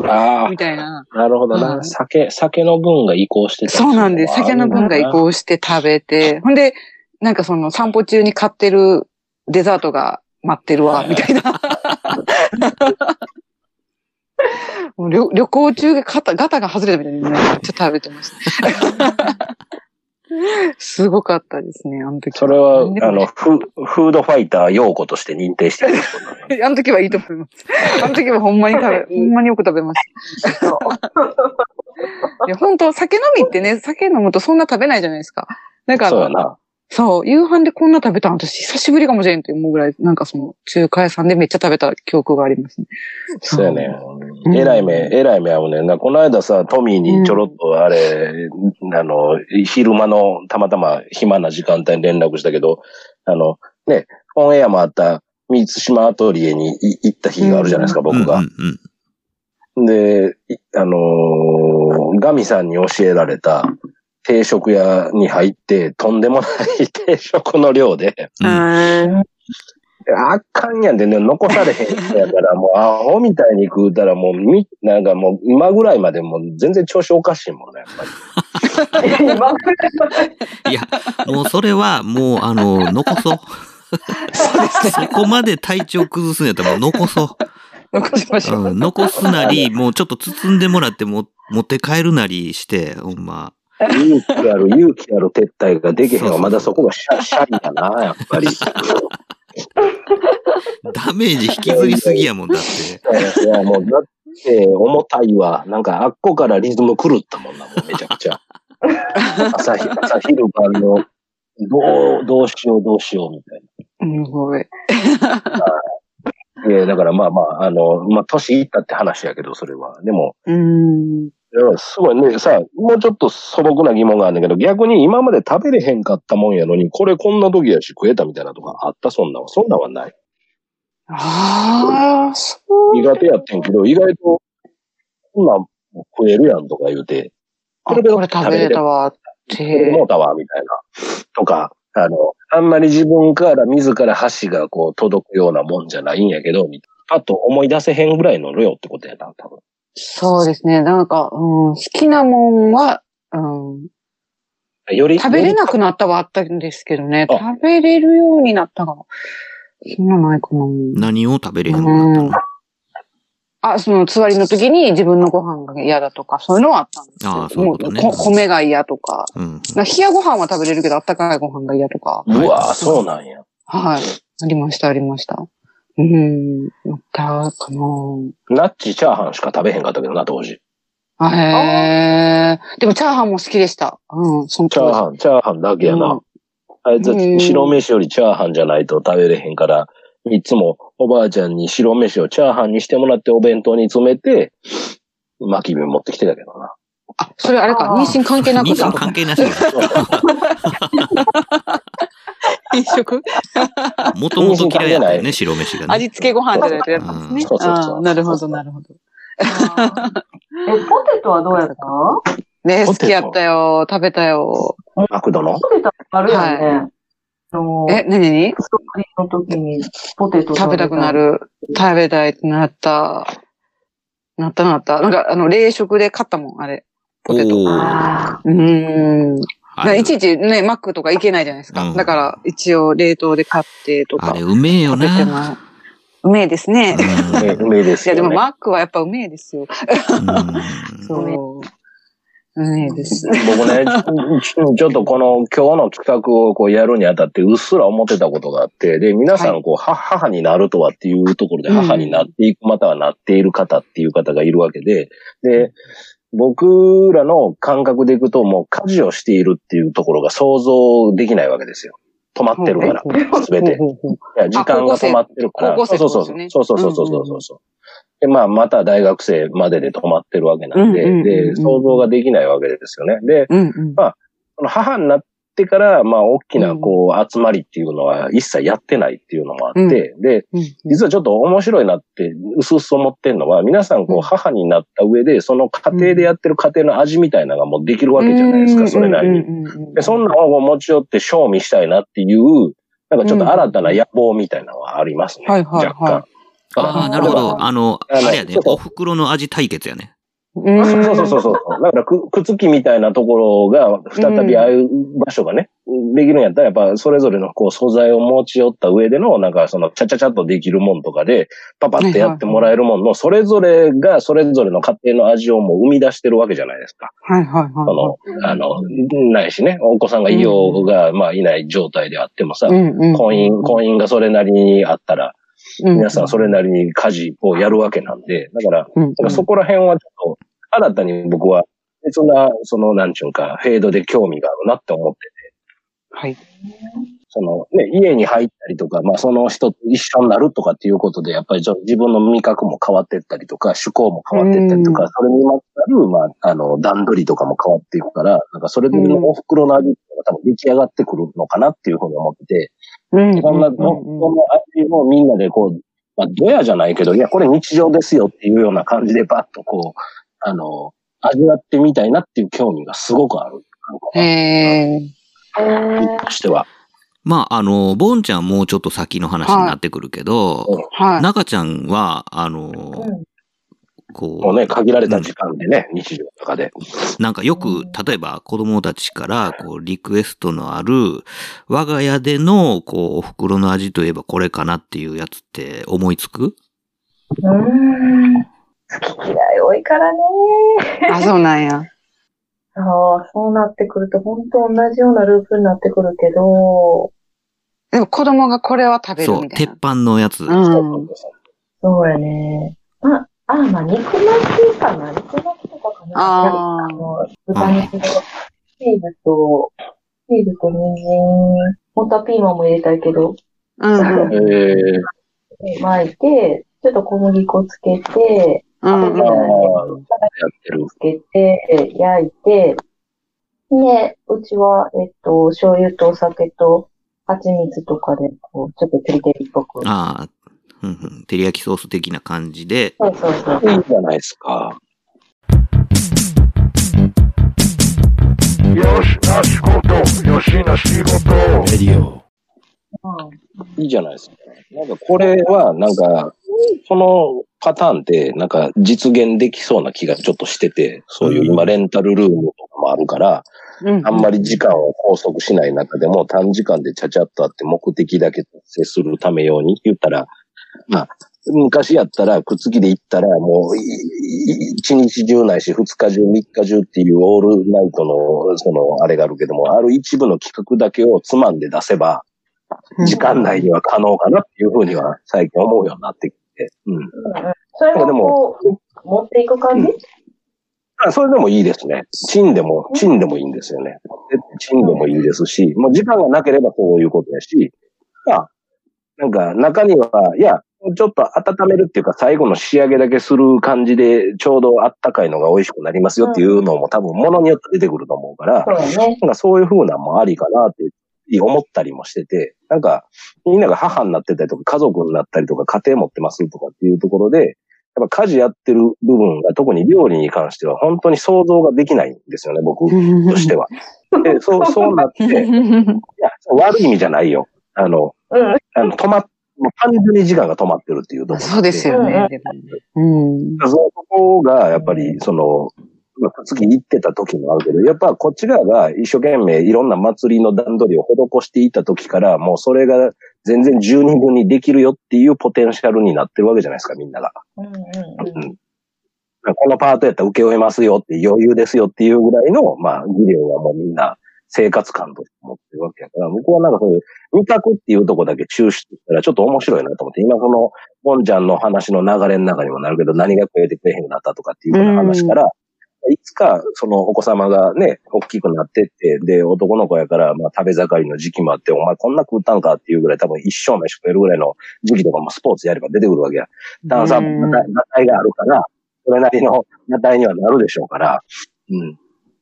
あ みたいな。あ、なるほどはな。い酒、酒の分が移行してたそうなんです。酒の分が移。行して食べて、ほんで、なんかその散歩中に買ってるデザートが待ってるわ、みたいな。もう旅旅行中が肩、ガタが外れたみたいにめっちゃ食べてました。すごかったですね、あの時それは、あの、フフードファイター陽子として認定してる あの時はいいと思います。あの時はほんまに食べ、ほんまによく食べました。いや、本当酒飲みってね、酒飲むとそんな食べないじゃないですか。だから、そう夕飯でこんな食べたの私久しぶりかもしれんって思うぐらい、なんかその中華屋さんでめっちゃ食べた記憶がありますね。そうやね。うんえらい目、えらい目合うねんな。この間さ、トミーにちょろっとあれ、あの、昼間のたまたま暇な時間帯に連絡したけど、あの、ね、オンエアもあった三島アトリエにい行った日があるじゃないですか、僕が。うんうんで、いあのーガミさんに教えられた定食屋に入って、とんでもない定食の量で、うんあかんやんでね、残されへん人やから、もうアホみたいに食うたら、もうみ、なんかもう今ぐらいまでもう全然調子おかしいもんね、やっぱり。今ぐらいいや、もうそれは、もう、あの、残そう。そこまで体調崩すんやったらもう残そ残しましう。ょう。うん、残すなり、もうちょっと包んでもらっても持って帰るなりして、ほんま。勇気ある、勇気ある撤退ができへんわ。まだそこがシャシャリやな、やっぱり。ダメージ引きずりすぎやもんだって。いや、もう、だって、重たいわ。なんか、あっこからリズム狂ったもんな、もうめちゃくちゃ。朝日、朝昼晩の、どう、どうしよう、どうしよう、みたいうん、すごい。な。いや、だからまあまあ、あの、まあ、年いったって話やけど、それは。でも、うん。いやすごいね、さ、もうちょっと素朴な疑問があるんだけど、逆に今まで食べれへんかったもんやのに、これこんな時やし食えたみたいなとかあった、そんなんは？そんなんはない。ああ、そう。苦手やってんけど、意外と、こんなん食えるやんとか言うて、あこれ食べれたわっこれて。もうたわ、みたいな。とか、あの、あんまり自分から自ら箸がこう届くようなもんじゃないんやけど、パッと思い出せへんぐらいの量ってことやな、多分。そうですね。なんか、うん、好きなもんは、うん、より、食べれなくなったはあったんですけどね。あ食べれるようになったかな。そんなないかな。何を食べれへんの？あ、その、つわりの時に自分のご飯が嫌だとか、そういうのはあったんですよ。ああそういうことねもこ米が嫌とか。な。うん。なんか冷やご飯は食べれるけど、あったかいご飯が嫌とか。うわそうなんや。はい。ありました、ありました。うん。あったかなナッチチャーハンしか食べへん。かったけどな、当時。あへえ。でもチャーハンも好きでした。うん、そのチャーハン、チャーハンだけやな。あいつ白飯よりチャーハンじゃないと食べれへん。から、いつもおばあちゃん。に白飯をチャーハンにしてもらってお弁当に詰めて、巻き火持ってきてたけどな。あ、それあれか、妊娠関係なく妊娠関係なし飲食もともと嫌いやったよね、白飯がね。味付けご飯じゃないとやったんですね。そうそうそうあーなるほど、なるほど。え、ポテトはどうやった？ね好きやったよ。食べたよ。マクドの？ポテトあるよね。の、え、なににストーリーの時にポテト食べたくな。る。食べたいってなった。なったなった。なんか、あの、冷食で買ったもん、あれ。ポテト。うーん。いちいちね、マックとか行けないじゃないですか。うんだから、一応冷凍で買ってとかあれ、。うめえよな。うめえですね。うめえですいや。でもマックはやっぱうめえですよ。うんそう。うめえです。僕ね、ちちょっとこの今日の企画をこうやるにあたってうっすら思ってたことがあって、で、皆さんこう、は母になるとはっていうところでうん母になっていく、またはなっている方っていう方がいるわけで、で、僕らの感覚でいくともう家事をしているっていうところが想像できないわけですよ。止まってるから、すべ て。いや、時間が止まってるから。そうそうそう。そうそうそうそうそう。で、まあ、また大学生までで止まってるわけなんで、で、想像ができないわけですよね。で、うんうん。この母になってから、まあ、大きな、こう、集まりっていうのは一切やってないっていうのもあって、で、うん。実はちょっと面白いなって、うすうす思ってんのは、皆さん、こうんう、母になった上で、その家庭でやってる家庭の味みたいなのがもうできるわけじゃないですか、それなりに。にで、そんなのを持ち寄って賞味したいなっていう、なんかちょっと新たな野望みたいなのはありますね。はいはいはい。若干。ああ、なるほど。あの、あれやねお袋の味対決やね。うん。そうそうそうそう。だからく、くつきみたいなところが、再びああいう場所がね、できるんやったら、やっぱそれぞれのこう素材を持ち寄った上での、なんかその、ちゃちゃちゃっとできるもんとかで、パパってやってもらえるもんの、それぞれがそれぞれの家庭の味をもう生み出してるわけじゃないですか。はいはいはい。その、あの、ないしね、お子さんがいようが、まあいない状態であってもさ、うんうん婚姻、婚姻がそれなりにあったら、うん。皆さんそれなりに家事をやるわけなんで、だから、うん。だからそこら辺はちょっと、新たに僕は、別な、その、なんちゅうか、フェードで興味があるなって思ってて、はい。その、ね、家に入ったりとか、まあ、その人と一緒になるとかっていうことで、やっぱりちょ自分の味覚も変わっていったりとか、趣向も変わっていったりとか、それにまつわる、まあ、あの、段取りとかも変わっていくから、なんかそれぞれのお袋の味が多分出来上がってくるのかなっていうふうに思ってて、うん。そんな、その味をみんなでこう、まあ、ドヤじゃないけど、いや、これ日常ですよっていうような感じでバッとこう、あの、味わってみたいなっていう興味がすごくある。へえ。僕としては。まあ、あの、ボンちゃんもうちょっと先の話になってくるけど、はい。中ちゃんは、あの、うんこもうね、限られた時間でね、日常の中で。う、なんかよく、例えば子供たちから、こう、リクエストのある、我が家での、こう、お袋の味といえばこれかなっていうやつって思いつく？うーん。好き嫌い多いからね。あ、そうなんや。ああ、そうなってくると、本当同じようなループになってくるけど、でも子供がこれは食べるそう、みたいな。鉄板のやつ。うん。そうやね。まあ、ああ、まあ、肉巻きかな？肉巻きとかかな？あーあの、豚肉のチーズと、チーズと人参、本当はピーマンも入れたいけど、うんうん。えー、巻いて、ちょっと小麦粉つけて、うんうん。あーやってる。つけて、焼いて、で、うちは、えっと、醤油とお酒と蜂蜜とかで、こう、ちょっとテリテリっぽく。ああ、うんうん、照り焼きソース的な感じで、そうそうそう。いいじゃないですか。よしな仕事、よしな仕事。レディオ。うんいいじゃないですか。なんかこれは、なんか、そのパターンって、なんか実現できそうな気がちょっとしてて、そういう今レンタルルームとかもあるから、うん。あんまり時間を拘束しない中でも短時間でちゃちゃっとあって目的だけ達成するため用に言ったら、まあ、昔やったら、くっつきで行ったら、もう、一日中ないし、二日中、三日中っていうオールナイトの、その、あれがあるけども、ある一部の企画だけをつまんで出せば、時間内には可能かなっていうふうには最近思うようになってきて。うん。うんうんそれもこう、持っていく感じ？あそれでもいいですね。チンでも、チンでもいいんですよね。でチンでもいいですし、もう時間がなければそういうことやし、まあ、なんか中には、いや、ちょっと温めるっていうか最後の仕上げだけする感じで、ちょうどあったかいのが美味しくなりますよっていうのも多分物によって出てくると思うから。なんかそういう風なのもありかなって思ったりもしてて、なんかみんなが母になってたりとか家族になったりとか家庭持ってますとかっていうところで、やっぱ家事やってる部分が特に料理に関しては本当に想像ができないんですよね、僕としては。で、そう、そうなって、いや、悪い意味じゃないよ。あの、うん。あの止まっ、もう単純に時間が止まってるっていうところ。そうですよね。うん。そこが、やっぱり、その、まあ、次行ってた時もあるけど、やっぱこっち側が一生懸命いろんな祭りの段取りを施していた時から、もうそれが全然十人分にできるよっていうポテンシャルになってるわけじゃないですか、みんなが。うんうんうんこのパートやったら受け負えますよって余裕ですよっていうぐらいの、まあ、技量はもうみんな生活感として持ってるわけやから、僕はなんかそういう味覚っていうとこだけ抽出したらちょっと面白いなと思って、今この、ボンちゃんの話の流れの中にもなるけど、何が食えてくれへんくなったとかっていう話から、いつか、そのお子様がね、大きくなってって、で、男の子やから、まあ食べ盛りの時期もあって、お前こんな食ったんかっていうぐらい、多分一生飯食えるぐらいの時期とかもスポーツやれば出てくるわけや。炭酸もうんがたいがあるから、それなりのがたいにはなるでしょうから、うん。っ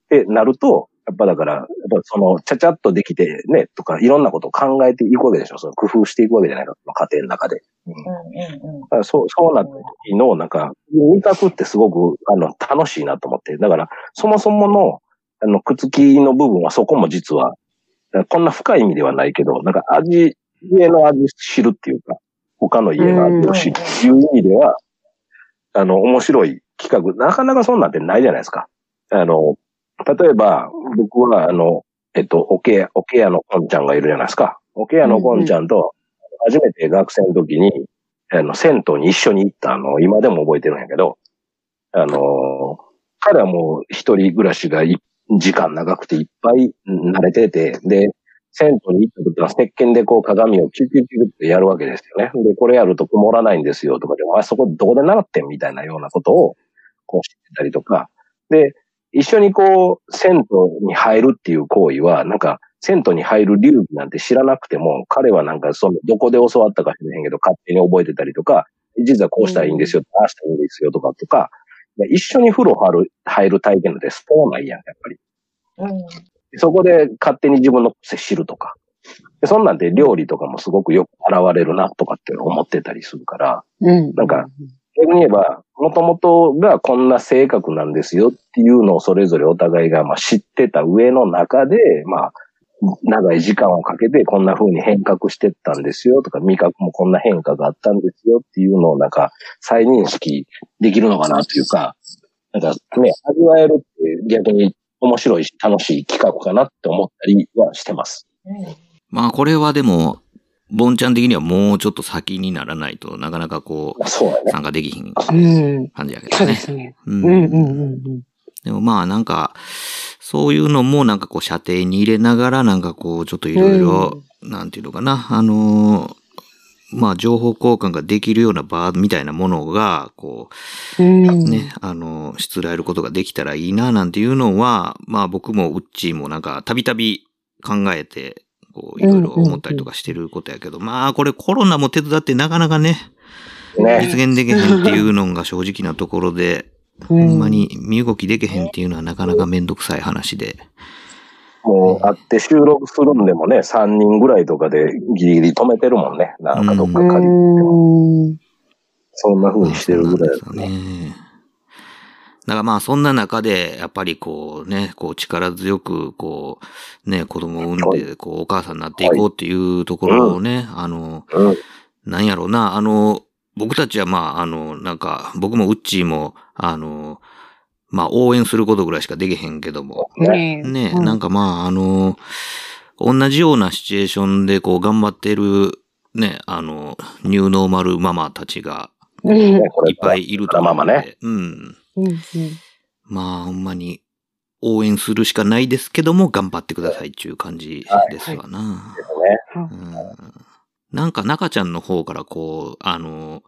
てなると、やっぱだから、やっぱその、ちゃちゃっとできてね、とか、いろんなことを考えていくわけでしょ。その工夫していくわけじゃないか、その家庭の中で。うん。うんうんだからそう、そうなった時の、なんか、味覚ってすごく、あの、楽しいなと思って。だから、そもそもの、あの、くつきの部分はそこも実は、こんな深い意味ではないけど、なんか味、家の味知るっていうか、他の家の味を知るっていう意味では、あの、面白い企画、なかなかそんなんてないじゃないですか。あの、例えば、僕は、あの、えっと、おけや、おけやのこんちゃんがいるじゃないですか。おけやのこんちゃんと、初めて学生の時に、あの、銭湯に一緒に行ったのを今でも覚えてるんやけど、あの、彼はもう一人暮らしがい時間長くていっぱいうん慣れてて、で、銭湯に行った時は石鹸でこう鏡をキュキュキュってやるわけですよね。で、これやると曇らないんですよとかで、お前そこどこで習ってんみたいなようなことをこう知ってたりとか。で、一緒にこう、銭湯に入るっていう行為は、なんか、銭湯に入る流儀なんて知らなくても、彼はなんかその、どこで教わったか知らへんけど、勝手に覚えてたりとか、実はこうしたらいいんですよ、ああしたらいいんですよとかとか、一緒に風呂入る、入る体験なんてそうないやん、やっぱり。うんそこで勝手に自分の癖知るとか。でそんなんで料理とかもすごくよく現れるなとかって思ってたりするから、うん。なんか、逆に言えば、もともとがこんな性格なんですよっていうのをそれぞれお互いがまあ知ってた上の中で、まあ、長い時間をかけてこんな風に変革してったんですよとか、味覚もこんな変化があったんですよっていうのをなんか再認識できるのかなっていうか、なんかね、味わえるって逆に面白いし楽しい企画かなって思ったりはしてます。まあこれはでも、ボンちゃん的にはもうちょっと先にならないとなかなかこう。参加できひんうん。感じやけどそうでね。すね。うんうんうんうんでもまあなんか、そういうのもなんかこう射程に入れながらなんかこうちょっといろいろ、なんていうのかな、あのーまあ情報交換ができるような場みたいなものが、こうん。う、ね、あのー、しつらえることができたらいいななんていうのは、まあ僕もウッチーもなんかたびたび考えて、こういろいろ思ったりとかしてることやけど、まあこれコロナも手伝ってなかなかね、ね。実現できへんっていうのが正直なところで、ほんまに身動きできへんっていうのはなかなかめんどくさい話で。もう会って収録するんでもね、3人ぐらいとかでギリギリ止めてるもんね。なんかどっかう借りても。ん。そんな風にしてるぐらいだね。だからまあそんな中で、やっぱりこうね、こう力強く、こう、ね、子供を産んで、こうお母さんになっていこうっていうところをね、あの、うん。なんやろうな、あの、僕たちはまあ、あの、なんか、僕もウッチーも、あの、まあ応援することぐらいしかできへんけども、ね。なんかまあ、あの、同じようなシチュエーションでこう頑張ってる、ね、あの、ニューノーマルママたちがいっぱいいると思うママね。うん。うん。まあ、ほんまに応援するしかないですけども、頑張ってくださいっていう感じですわな。ね。うんなんか中ちゃんの方からこう、あの、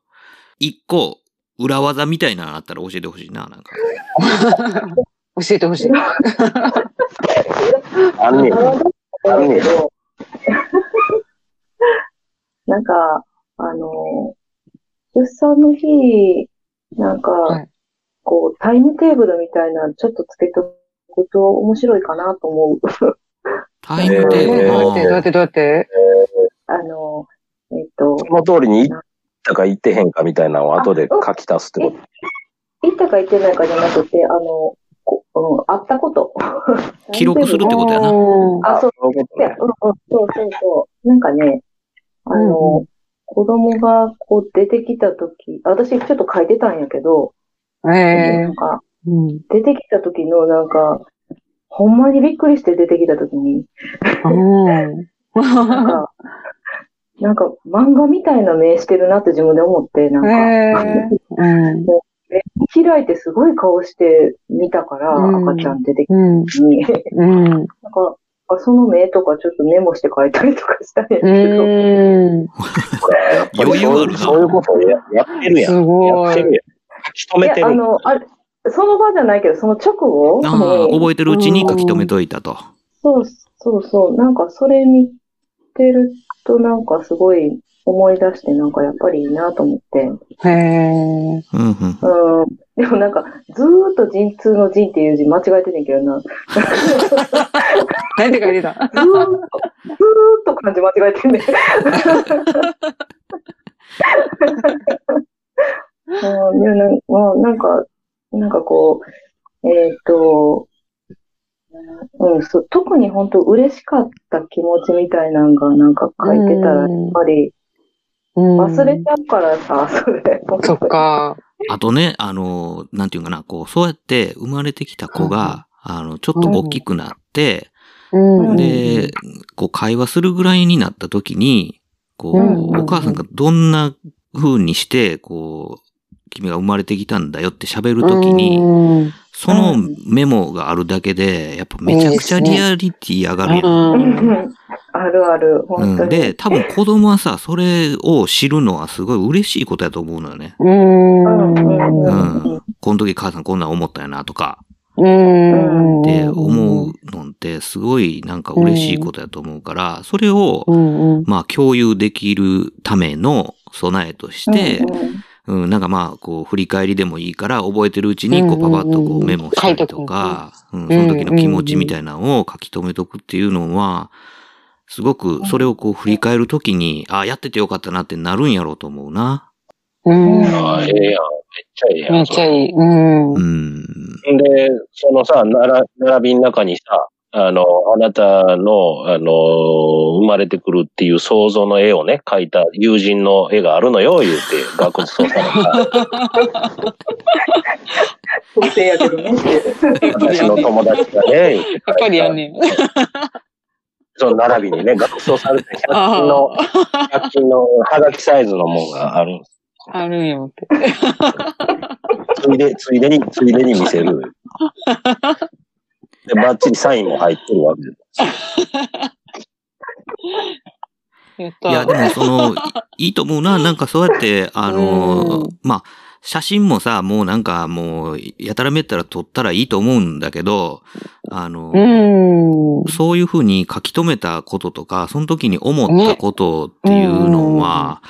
一個裏技みたいなのあったら教えてほしいな、なんか。教えてほしい。あんねん。あんねん。なんか、あの、出産の日、なんか、はいこう、タイムテーブルみたいなのちょっとつけとくと面白いかなと思う。タイムテーブル？えーどうやって、どうやって、どうやってあの、えっと、その通りに行っったか行ってへんかみたいなのを後で書き足すってこと？行ったか行ってないかじゃなくて、あの、こうん、会ったこと。記録するってことやな。あ、そう、そういうことね。うんうん、そうそうそう。なんかね、あの、子供がこう出てきたとき、私ちょっと書いてたんやけど、ええなんか、うん。出てきた時のなんか、ほんまにびっくりして出てきた時に、うん。なんか、なんか漫画みたいな目してるなって自分で思って、なんか。うん。目開いてすごい顔して見たから、うん赤ちゃん出てきたうん。時に、うん。なんか、あその目とかちょっとメモして書いたりとかしたんやけど、余裕あるなそういうことやってるやん。すごいやってるやん。書き留めて、る。あの、あれ、その場じゃないけど、その直後あ覚えてるうちに書き留めといたと。そうそうそう。なんかそれ見てるとなんかすごい思い出してなんかやっぱりいいなと思って。へえ。うんうん。うん。でもなんかずーっと陣痛の陣っていう字間違えてんねんけどな。ず何て書いてた？ーっと、ずーっと漢字間違えてんねん。うん、いやなんか、なんかこう、えっ、と、うん、そう特に本当嬉しかった気持ちみたいなのがなんか書いてたら、やっぱり忘れちゃうからさ、それ。そっか。あとね、あの、なんていうかな、こう、そうやって生まれてきた子が、あの、ちょっと大きくなって、うん。で、こう、会話するぐらいになった時に、こうんう、お母さんがどんな風にして、こう、君が生まれてきたんだよって喋る時に、に、そのメモがあるだけで、やっぱめちゃくちゃリアリティ上がるやん。うんあるある、本当に。うん、で、多分子供はさ、それを知るのはすごい嬉しいことやと思うのよね。うん。うん。この時母さんこんなん思ったよなとか、うん。って思うのってすごいなんか嬉しいことやと思うから、それを、うん。うん。まあ共有できるための備えとして、うん、なんかまあ、こう、振り返りでもいいから、覚えてるうちに、こう、パパッとこうメモしたりとか、うん、その時の気持ちみたいなのを書き留めとくっていうのは、すごく、それをこう、振り返るときに、あ、やっててよかったなってなるんやろうと思うな。うん。ああ、ええやん。めっちゃええやん。めっちゃいい。うん。うん。で、そのさ、なら並びの中にさ、あの、あなたの、あの、生まれてくるっていう想像の絵をね、描いた友人の絵があるのよ、言うて、学術捜査の特定やけどね。私の友達がね、やっぱりやんねん。その並びにね、学装されて100均の、100均のハガキサイズのものがあるんです。あるんよって。ついで、ついでに、ついでに見せる。で、バッチリサインも入ってるわけです。いや、でもその、いいいと思うな。なんかそうやって、あのうん、まあ、写真もさ、もうなんかもう、やたらめったら撮ったらいいと思うんだけど、あの、うん。そういうふうに書き留めたこととか、その時に思ったことっていうのは、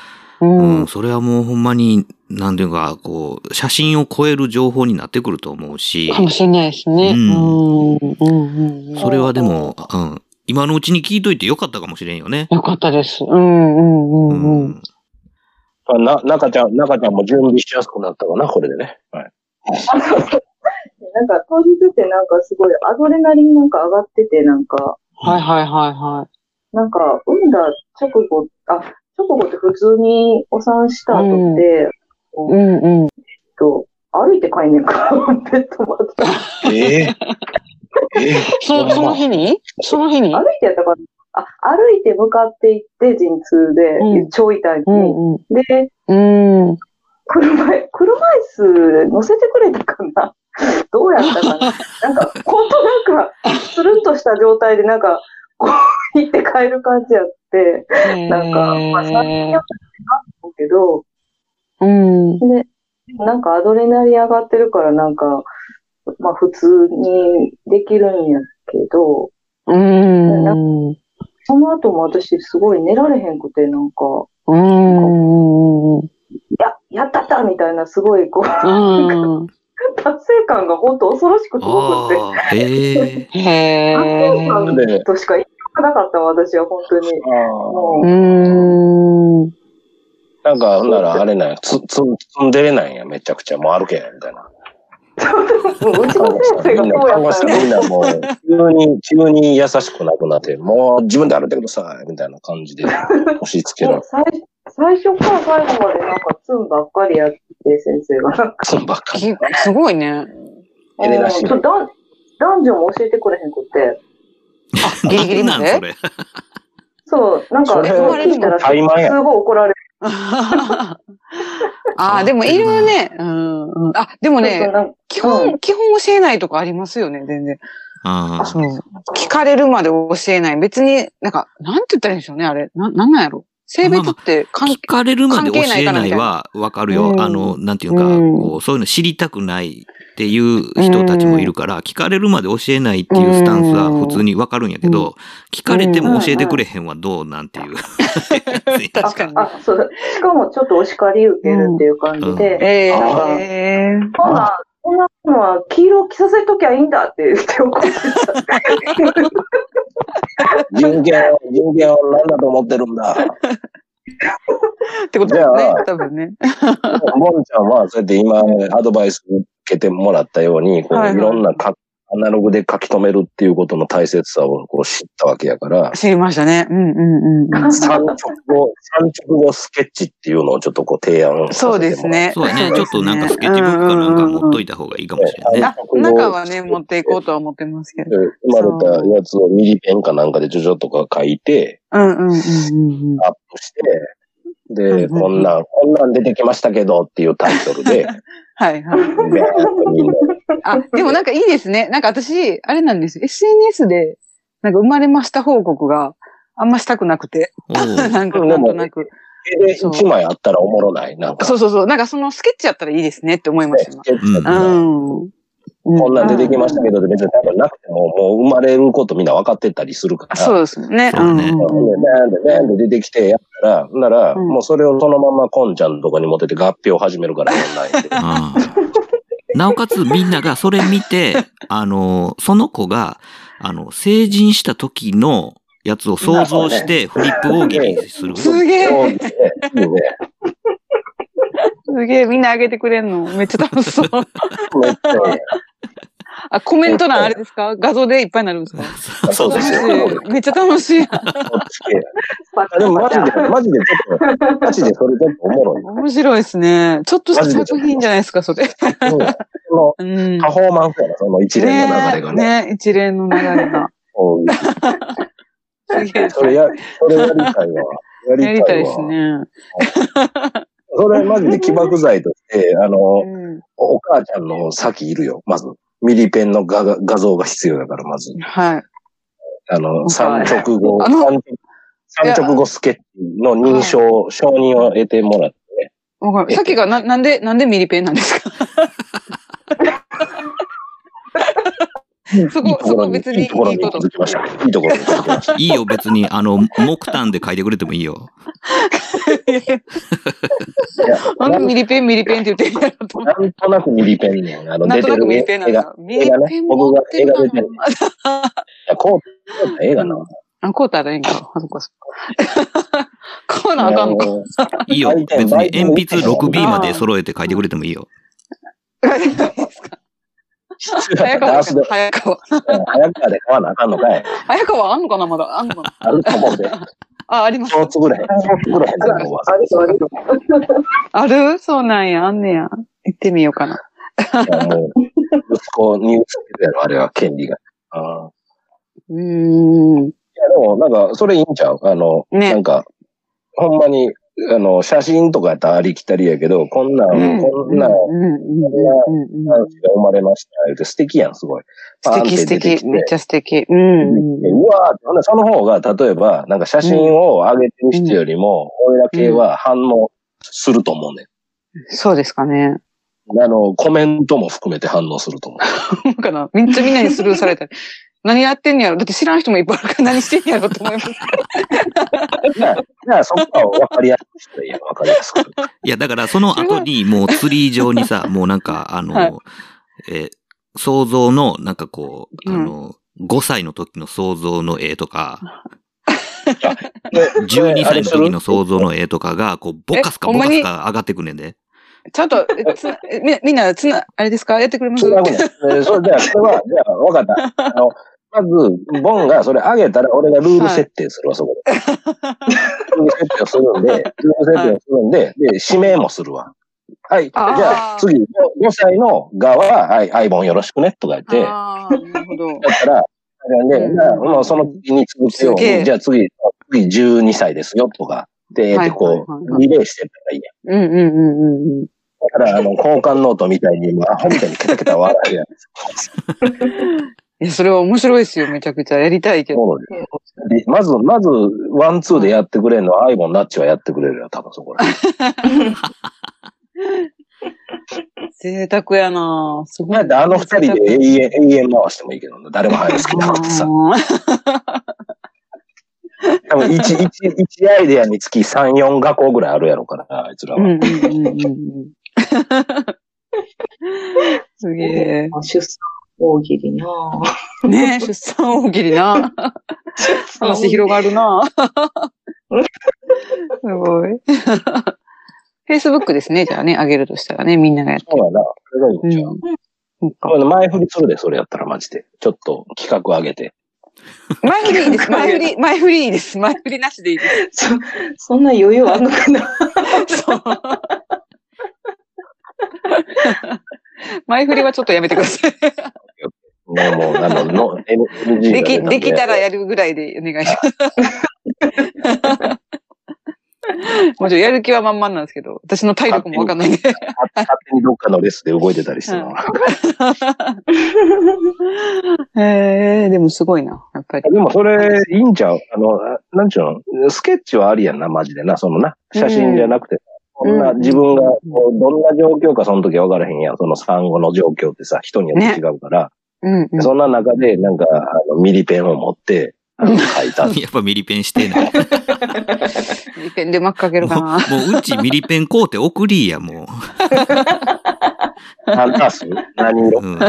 ううんん。それはもうほんまに、なんていうか、こう、写真を超える情報になってくると思うしか、もしれないですね。ううんん。うん。うん。それはでも、うん、今のうちに聞いといてよかったかもしれんよね。よかったです。うん。うん。うん。うん。あな、中ちゃん、中ちゃんも準備しやすくなったかな、これでね。はい。なんか当日ってなんかすごいアドレナリンなんか上がってて、なんか、はいはいはいはなんか産んだ直後、あ、直後って普通にお産した後って、い。うん。うん。と歩いて帰んねんか、ベッドまで。ええええそ、その日に？その日に？歩いてやったかなあ、歩いて向かって行って陣痛で、うん超痛いのに。うん。で、うん。車い、車椅子乗せてくれたかな？どうやったかな？なんか、ほんとなんか、つるんとした状態でなんか、こう行って帰る感じやって、なんか、まあ、最近やったけど、うん。で、なんかアドレナリン上がってるからなんか、まあ普通にできるんやけど、うん。その後も私すごい寝られへんくて、なんか、うん。や、やったったみたいなすごいこう、うん。達成感が本当恐ろしくすごくて、ああ、へえ。へ達成え。感でとしか言いようがなかったわ、私は本当に。もうう、ん。なんか、ほんならあれなんや、つ、つ、積んでれないんや、めちゃくちゃ。もう歩けへん、みたいな。もううちの先生がみんな、そうやったね。みんなもう、急に、急に優しくなくなって、もう自分で歩いてください、みたいな感じで押し付けられもう最最初から最後までなんかツンばっかりやって、先生が。た。そんばっかり。きすごいね。エレナシうんそう男男女も教えてくれへんくって。ギリギリまで？なんそれ。そう、なんか、それ聞いたらすごい怒られる。ああ、でもいるね。うんうん。あ、でもね、基本、基本教えないとかありますよね、全然。ああ。そう。聞かれるまで教えない。別に、なんか、なんて言ったらいいんでしょうね、あれ。な、なんなんやろ。性別って関係、聞かれるまで教えないはわかるよ。うんあの、なんていうか、うんこう、そういうの知りたくないっていう人たちもいるから、聞かれるまで教えないっていうスタンスは普通にわかるんやけど、聞かれても教えてくれへんはどうなんていう。確かに。あ、そう。しかもちょっとお叱り受けるっていう感じで、ええなんかええほな、こんなのは黄色着させときゃいいんだって言って怒ってた。人間を、人間を何だと思ってるんだ。ってことですね多分ね。ボンちゃんは、そうやって今、アドバイス受けてもらったように、こう、はいはいいろんなかアナログで書き留めるっていうことの大切さをこう知ったわけやから、知りましたね。うんうんうん。三直後、三直後スケッチっていうのをちょっとこう提案させてもらそうです。ね。そうやね。ちょっとなんかスケッチブックかなんか持っといた方がいいかもしれないね。あ、中はね、持っていこうとは思ってますけど。で生まれたやつをミリペンかなんかでジョジョとか書いて、うんうんうんうんうん。アップして、で、うんうんこんなん、こんなん出てきましたけどっていうタイトルで、はいはい。あ、でもなんかいいですね。なんか私、あれなんですよ。SNS で、なんか生まれました報告があんましたくなくて。おう なんかなんとなく。絵で一枚あったらおもろない。なんか、そうそうそう。なんかそのスケッチやったらいいですねって思いましたスケッチだった今。らうん。うんこんなん出てきましたけど、別に多分なくても、もう生まれることみんな分かってたりするから。そうですね。そうねんうんうんで、なんで、なんで出てきてやったら、なら、うんもうそれをそのままコンちゃんとかに持ってて合併を始めるから、オンラインで。なおかつみんながそれ見て、あの、その子が、あの、成人した時のやつを想像してフリップ大喜利する。すげえすげえ、みんなあげてくれんの。めっちゃ楽しそう。めっちゃいいあ、コメント欄あれですか？画像でいっぱいになるんですか？そうそうそう。楽しいめっちゃ楽しい。でもマジで、マジでちょっと、マジでそれちょっとおもろい。面白いですね。ちょっとした作品じゃないですか、それ。うんそのうん。パフォーマンスやな、その一連の流れがね。ねね一連の流れが。うんすげえ。それや、それやりたいわ。やりたいわ。やりたいですね。それマジで起爆剤として、あの、うん。おお母ちゃんの先いるよ、まず。ミリペンの画が画像が必要だから、まず。はい。あの、お三母直後、三直後スケッチの認証、承認を得てもらって、わかるさっきがな、なんで、なんでミリペンなんですか？そこ、そこ別にいいいいところにきました。いいところに気づきました。いいよ、別に、あの、木炭で書いてくれてもいいよ。なんでミリペン、ミリペンって言ってんやろとなんとなくミリペンね、あの、出てるなんとなくミリペンなん絵がだ。。ミリペン持ってる僕が絵が出てるいや、こう、こう絵がな。あ、こうたらいいんか。あ、そっかそっか。こうなあかんのか。のいいよ、別に鉛筆 6B まで揃えて書いてくれてもいいよ。早川かダー スで、早川。早川で買わなあかんのかい？早川あんのかなまだ。あんのかなあると思うで。あ、あります。そうつぐれへん。そうつぐれへんと思うわ。ある？そうなんや。あんねや。行ってみようかな。いやもう、息子に移ってるやろ、あれは権利が。うーん。いや、でも、なんか、それいいんちゃう？あの、ねなんか、ほんまに、あの、写真とかやったらありきたりやけど、こんなん、うんこんなん、うんうんうんうん男子が生まれました。言うて素敵やん、すごい。素敵素敵。めっちゃ素敵。うんうわその方が、例えば、なんか写真を上げてる人よりも、俺ら系は反応すると思うねそうですかね。ん。あの、コメントも含めて反応すると思う。かなめっちゃみんなにスルーされたり。何やってんやろ？だって知らん人もいっぱいあるから何してんやろと思います。じゃあ、じゃあそこは分かりやすくいいやん、分かりやすく。いや、だからその後にもうツリー上にさ、もうなんか、あの、はい。えー想像の、なんかこう、あうん。の、5歳の時の想像の絵とか、12歳の時の想像の絵とかが、こう、ボカスカボカスカ上がってくんねんで。ちゃんと、つみみんな、つな、あれですか？やってくれます？それは、じゃあ、それは、じゃあ、わかった。あの、まず、ボンがそれ上げたら、俺がルール設定するわ、そこで。ルール設定をするんで、ルール設定をするんで、で、指名もするわ。はい。じゃあ、次、5歳の側は、はい、アイボンよろしくね、とか言って。ああ、なるほど。だったら、で、もうその次に続くように、じゃあ次、次12歳ですよ、とか。で、こう、リレーしてたらいいやん。うんうんうんうん。だから、あの、交換ノートみたいに、アホみたいにケタケタ笑うやん。いや、それは面白いですよ。めちゃくちゃやりたいけど。まず、まず、ワン、ツーでやってくれるのは、アイボンナッチはやってくれるよ、多分そこら。贅沢やなすごい。あの二人で永遠、永遠回してもいいけど、誰も早く好きなことさ。多分一、一、一アイデアにつき3、4画工ぐらいあるやろから、あいつらは。すげえ。出産大喜利なねえ、出産大喜利な話広がるなすごい。Facebook ですね、じゃあね、あげるとしたらね、みんながやって。そうやな。それがいいんちゃう。うん、前振りするで、それやったらマジで。ちょっと企画上げて。前振りいいです。前振り、前振りいいです。前振りなしでいいです。そ、そんな余裕あんのかなそう。前振りはちょっとやめてください。ね、もう、あの、の、NG でき、できたらやるぐらいでお願いします。もちろんやる気は満々なんですけど、私の体力もわかんないんで。勝手にどっかのレスで動いてたりしてる。えー、でもすごいな、やっぱり。でもそれ、いいんちゃう？あの、なんちゅうの、スケッチはありやんな、マジでな、そのな、写真じゃなくて。こんな自分が、どんな状況かその時は分からへんやん。その産後の状況ってさ、人によって違うから。ねうんうん、そんな中で、なんか、あのミリペンを持って、書いた。やっぱミリペンしてない。ミリペンでマックかけるかな。もう、うちミリペン買うて送りや、もう。ハンタース何色、うん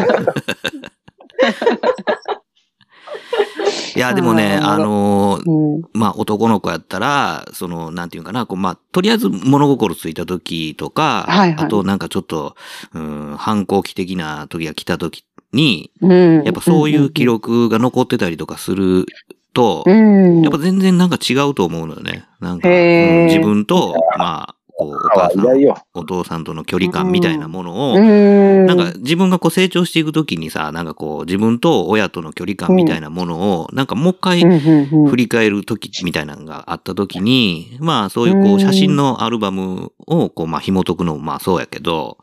いや、でもね、あのーうん、まあ、男の子やったら、その、なんていうかな、こう、まあ、とりあえず物心ついた時とか、はいはい、あとなんかちょっと、うん、反抗期的な時が来た時に、うん、やっぱそういう記録が残ってたりとかすると、うん、やっぱ全然なんか違うと思うのよね。なんか、うん、自分と、まあ、こう、お母さん、お父さんとの距離感みたいなものを、なんか自分がこう成長していくときにさ、なんかこう、自分と親との距離感みたいなものを、なんかもう一回振り返るときみたいなのがあったときに、まあそういうこう、写真のアルバムをこう、まあ紐解くのもまあそうやけど、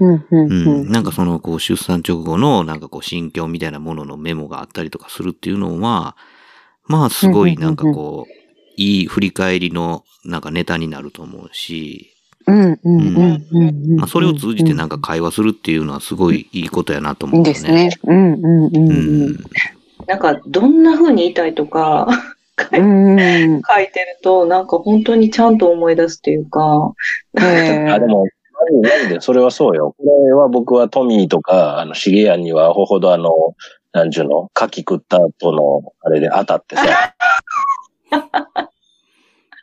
うん、なんかそのこう出産直後のなんかこう心境みたいなもののメモがあったりとかするっていうのは、まあすごいなんかこう、いい振り返りのなんかネタになると思うし、まあそれを通じてなんか会話するっていうのはすごいいいことやなと思う、ね。いいですね。うんうんうん。なんかどんな風に言いたいとか書いてると、なんか本当にちゃんと思い出すっていうか。あでも、なんで、それはそうよ。これは僕はトミーとか、あの、シゲヤンにはほほどあの、なんちゅうの、牡蠣食った後の、あれで当たってさ。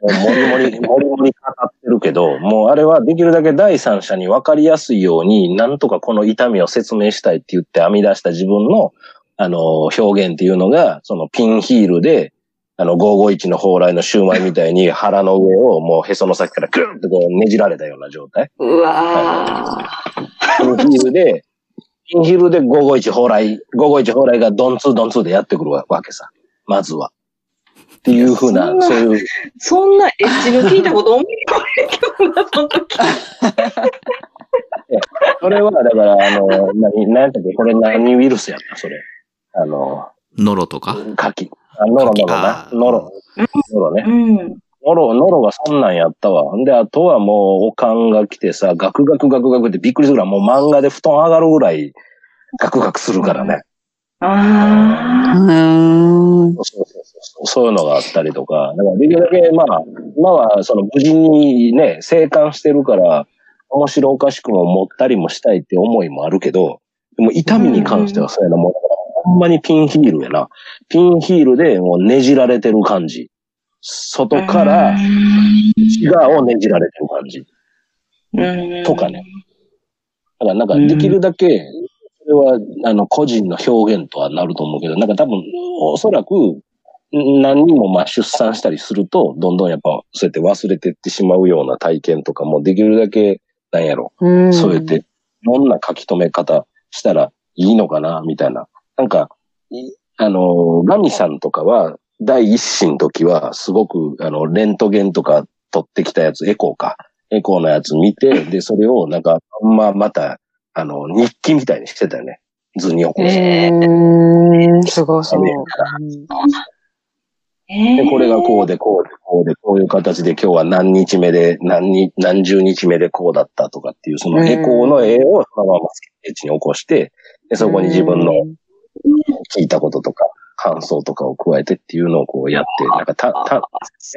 もりもり、もりもり語ってるけど、もうあれはできるだけ第三者に分かりやすいように、なんとかこの痛みを説明したいって言って編み出した自分の、あの、表現っていうのが、そのピンヒールで、あの、551の蓬莱のシューマイみたいに腹の上をもうへその先からグーンとこうねじられたような状態。うわー。ピンヒールで、ピンヒールで551蓬莱、551蓬莱がドンツードンツーでやってくるわけさ。まずは。っていうふうな、そういう。そんなエッジの聞いたこと思い浮かべな、その時。それは、だから、あの、何、何やったっけこれ何ウイルスやったそれ。あの、ノロとか？カキ。あ、ノロノロな。ノロ。ノロね。うん。ノロ、ノロがそんなんやったわ。で、あとはもう、おかんが来てさ、ガクガクガクガクってびっくりするぐらい、もう漫画で布団上がるぐらい、ガクガクするからね。ああ。そうそうそうそういうのがあったりとか、だからできるだけ、まあ、今はその無事にね、生還してるから、面白おかしくも持ったりもしたいって思いもあるけど、でも痛みに関してはそうやなもんだから、ほんまにピンヒールやな。ピンヒールでもうねじられてる感じ。外から内側をねじられてる感じ。とかね。だからなんかできるだけ、それは、あの、個人の表現とはなると思うけど、なんか多分、おそらく、何人もまあ出産したりすると、どんどんやっぱ、そうやって忘れてってしまうような体験とかもできるだけ、なんやろ、うそうやって、いろんな書き留め方したらいいのかな、みたいな。なんか、あの、ガミさんとかは、第一子の時は、すごく、あの、レントゲンとか撮ってきたやつ、エコーか。エコーのやつ見て、で、それをなんか、まあ、また、あの、日記みたいにしてたよね。図に起こして。えー、すごいすごい。で、これがこうで、こうで、こうで、こういう形で今日は何日目で、何日、何十日目でこうだったとかっていう、そのエコーの絵をそのままスケッチに起こして、で、そこに自分の聞いたこととか、感想とかを加えてっていうのをこうやって、なんかた、た、やっ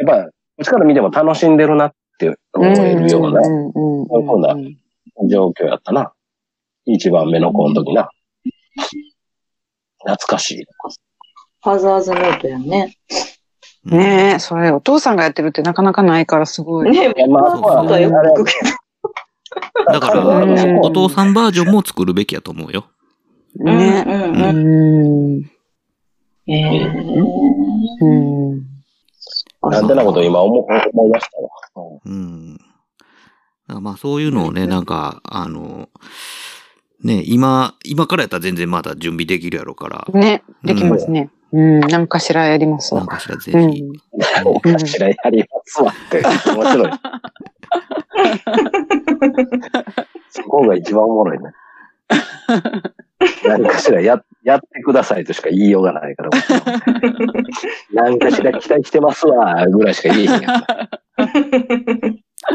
ぱ、こっちから見ても楽しんでるなって思えるような、そういうふうな状況やったな。一番目の子の時な。懐かしい。ファザーズノートやね。ねえ、それお父さんがやってるってなかなかないからすごい。ねえ、まあ、まあ、だよだから、お父さんバージョンも作るべきやと思うよ。ね。うん。ええうん。なんてなこと今思思いましたわ。うん。まあそういうのをね、なんか、あの、ね、今、今からやったら全然まだ準備できるやろから。ね、できますね。うん、なんかしらやりますわ。なんかしらぜひ。うん、なんかしらやりますわって、面白い。そこが一番おもろいね。何かしらや、やってくださいとしか言いようがないから。何かしら期待してますわ、ぐらいしか言えへんや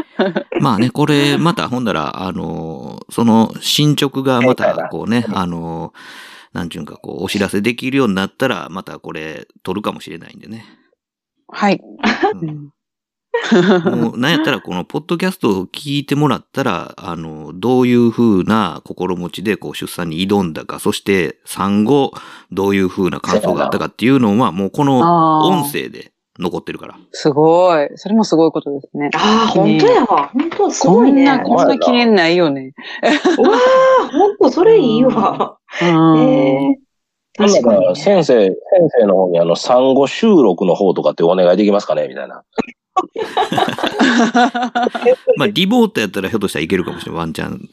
まあね、これ、また、ほんだら、あの、その進捗がまた、こうね、あの、なんちゅうか、こう、お知らせできるようになったら、またこれ、撮るかもしれないんでね。はい。うんもう、なんやったら、このポッドキャストを聞いてもらったら、あの、どういう風な心持ちで、こう、出産に挑んだか、そして、産後、どういう風な感想があったかっていうのは、もうこの音声で残ってるから。すごい。それもすごいことですね。ああ、本当やわ。本当すごいね。こんな、こんな記念ないよね。うわあ、本当それいいわ。ええー。確かに、先生、先生の方にあの、産後収録の方とかってお願いできますかね？みたいな。まあ、リモートやったらひょっとしたらいけるかもしれない、ワンチャン。ね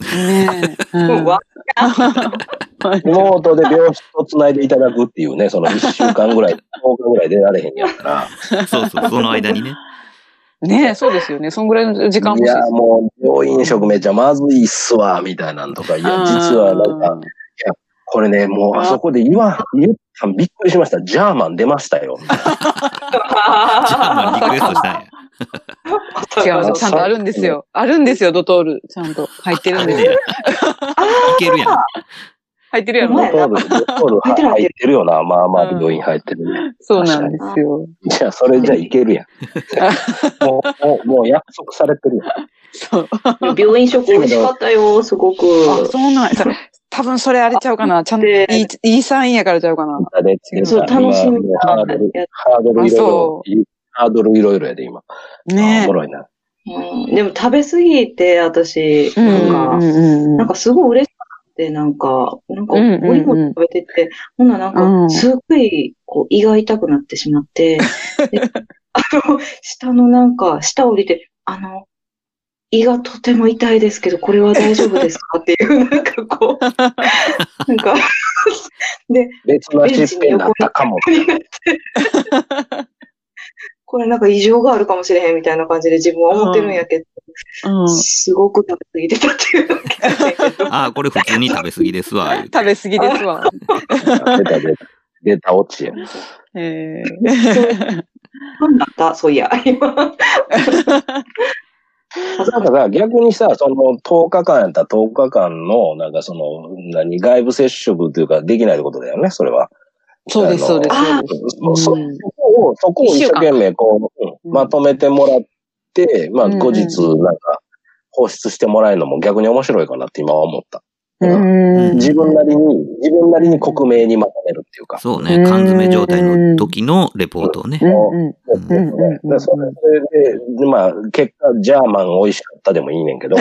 え。うん、ワンリモートで病室と繋いでいただくっていうね、その1週間ぐらい、10日ぐらい出られへんやったら。そうそう、その間にね。ねえ、そうですよね。そんぐらいの時間欲しい、いや、もう、病院食めっちゃまずいっすわ、みたいなんとか。いや、実はなんか、いや、これね、もうあそこで言わ、言ったびっくりしました。ジャーマン出ましたよ。ジャーマンリクエストしたんや。違う、ちゃんとあるんですよ。あるんですよ、ドトール。ちゃんと入ってるんですよ。いけるやん。入ってるやろ、ドトール、ドトール入ってるよな。まあまあ、病院入ってるね。そうなんですよ。じゃあ、それじゃいけるやん。もう、もう、もう約束されてるやん。そう。病院食美味しかったよ、すごく。あ、そうなん多分それあれちゃうかな。ちゃんといい、いいサインやからちゃうかな。そう、楽しみハードル、ハードルいろいろ、ハードルいろいろやで、今。ねおもろいな。うん、でも食べ過ぎて、私、なんか、なんかすごい嬉しかった。なんか、なんか、おいも食べてて、ほんななんか、すごい、こう、胃が痛くなってしまって、あの、下のなんか、下降りて、あの、胃がとても痛いですけど、これは大丈夫ですか？っていう、なんかこう、なんかで、別の疾病だったかも。これなんか異常があるかもしれへんみたいな感じで自分は思ってるんやけど、うん、すごく食べ過ぎてたっていう。ああ、これ普通に食べ過ぎですわ。食べ過ぎですわ。出た出た。出た落ちや。ええー。何だった？そういや、今。だから逆にさ、その10日間やったら10日間の、なんかその、何、外部接触というかできないってことだよね、それは。そうです、そうです。そこを、そこを一生懸命こう、まとめてもらって、まあ後日なんか放出してもらえるのも逆に面白いかなって今は思った。自分なりに、自分なりに克明にまとめるっていうか。そうね。缶詰状態の時のレポートをね。それで、まあ、結果、ジャーマン美味しかったでもいいねん。けど。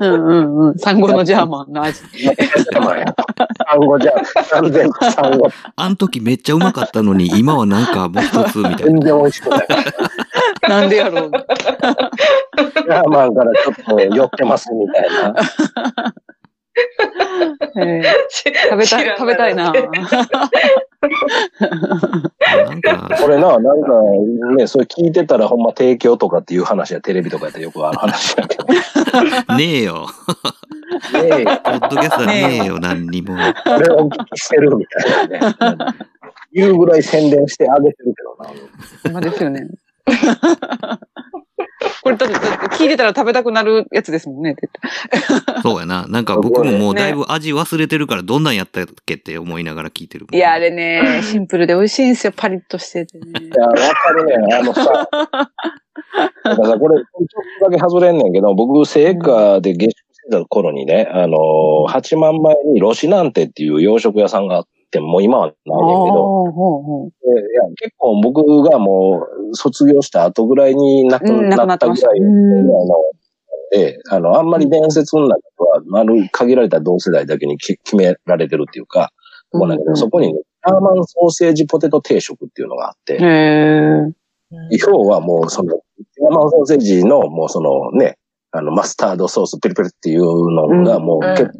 うん。うん。うん。産後のジャーマンの味。産後ジャーマン。完全産後。あの時めっちゃうまかったのに、今はなん。かもう一つみたいな。全然美味しくない。なんでやろう。ジャーマンからちょっと酔ってますみたいな。えー、食べたい、食べたいな。なんか、これな、なんかね、それ聞いてたらほんま提供とかっていう話やテレビとかやったらよくある話やけど。ねえよ。ねえよ。ポッドキャストねえよ、何にも。これをお聞きしてるみたいなね。言うぐらい宣伝してあげてるけどな。ほんまですよね。これだって聞いてたら食べたくなるやつですもんね、絶対。そうやな。なんか僕ももうだいぶ味忘れてるからどんなんやったっけって思いながら聞いてる。いや、あれね、シンプルで美味しいんですよ、パリッとしててね。いや、わかるね。あのさ、だからこれ、ちょっとだけ外れんねんけど、僕、聖火で下宿してた頃にね、あの、8万前にロシナンテっていう洋食屋さんがあって、もう今はないねんけど、いや結構僕がもう卒業した後ぐらいに亡くなったぐらいの、で、あの、あんまり伝説の中では、ある限られた同世代だけに決められてるっていうか、うんうん、だけどそこにね、ジャーマンソーセージポテト定食っていうのがあって、要はもうその、ジャーマンソーセージのもうそのね、あの、マスタードソースペリペリっていうのがもう結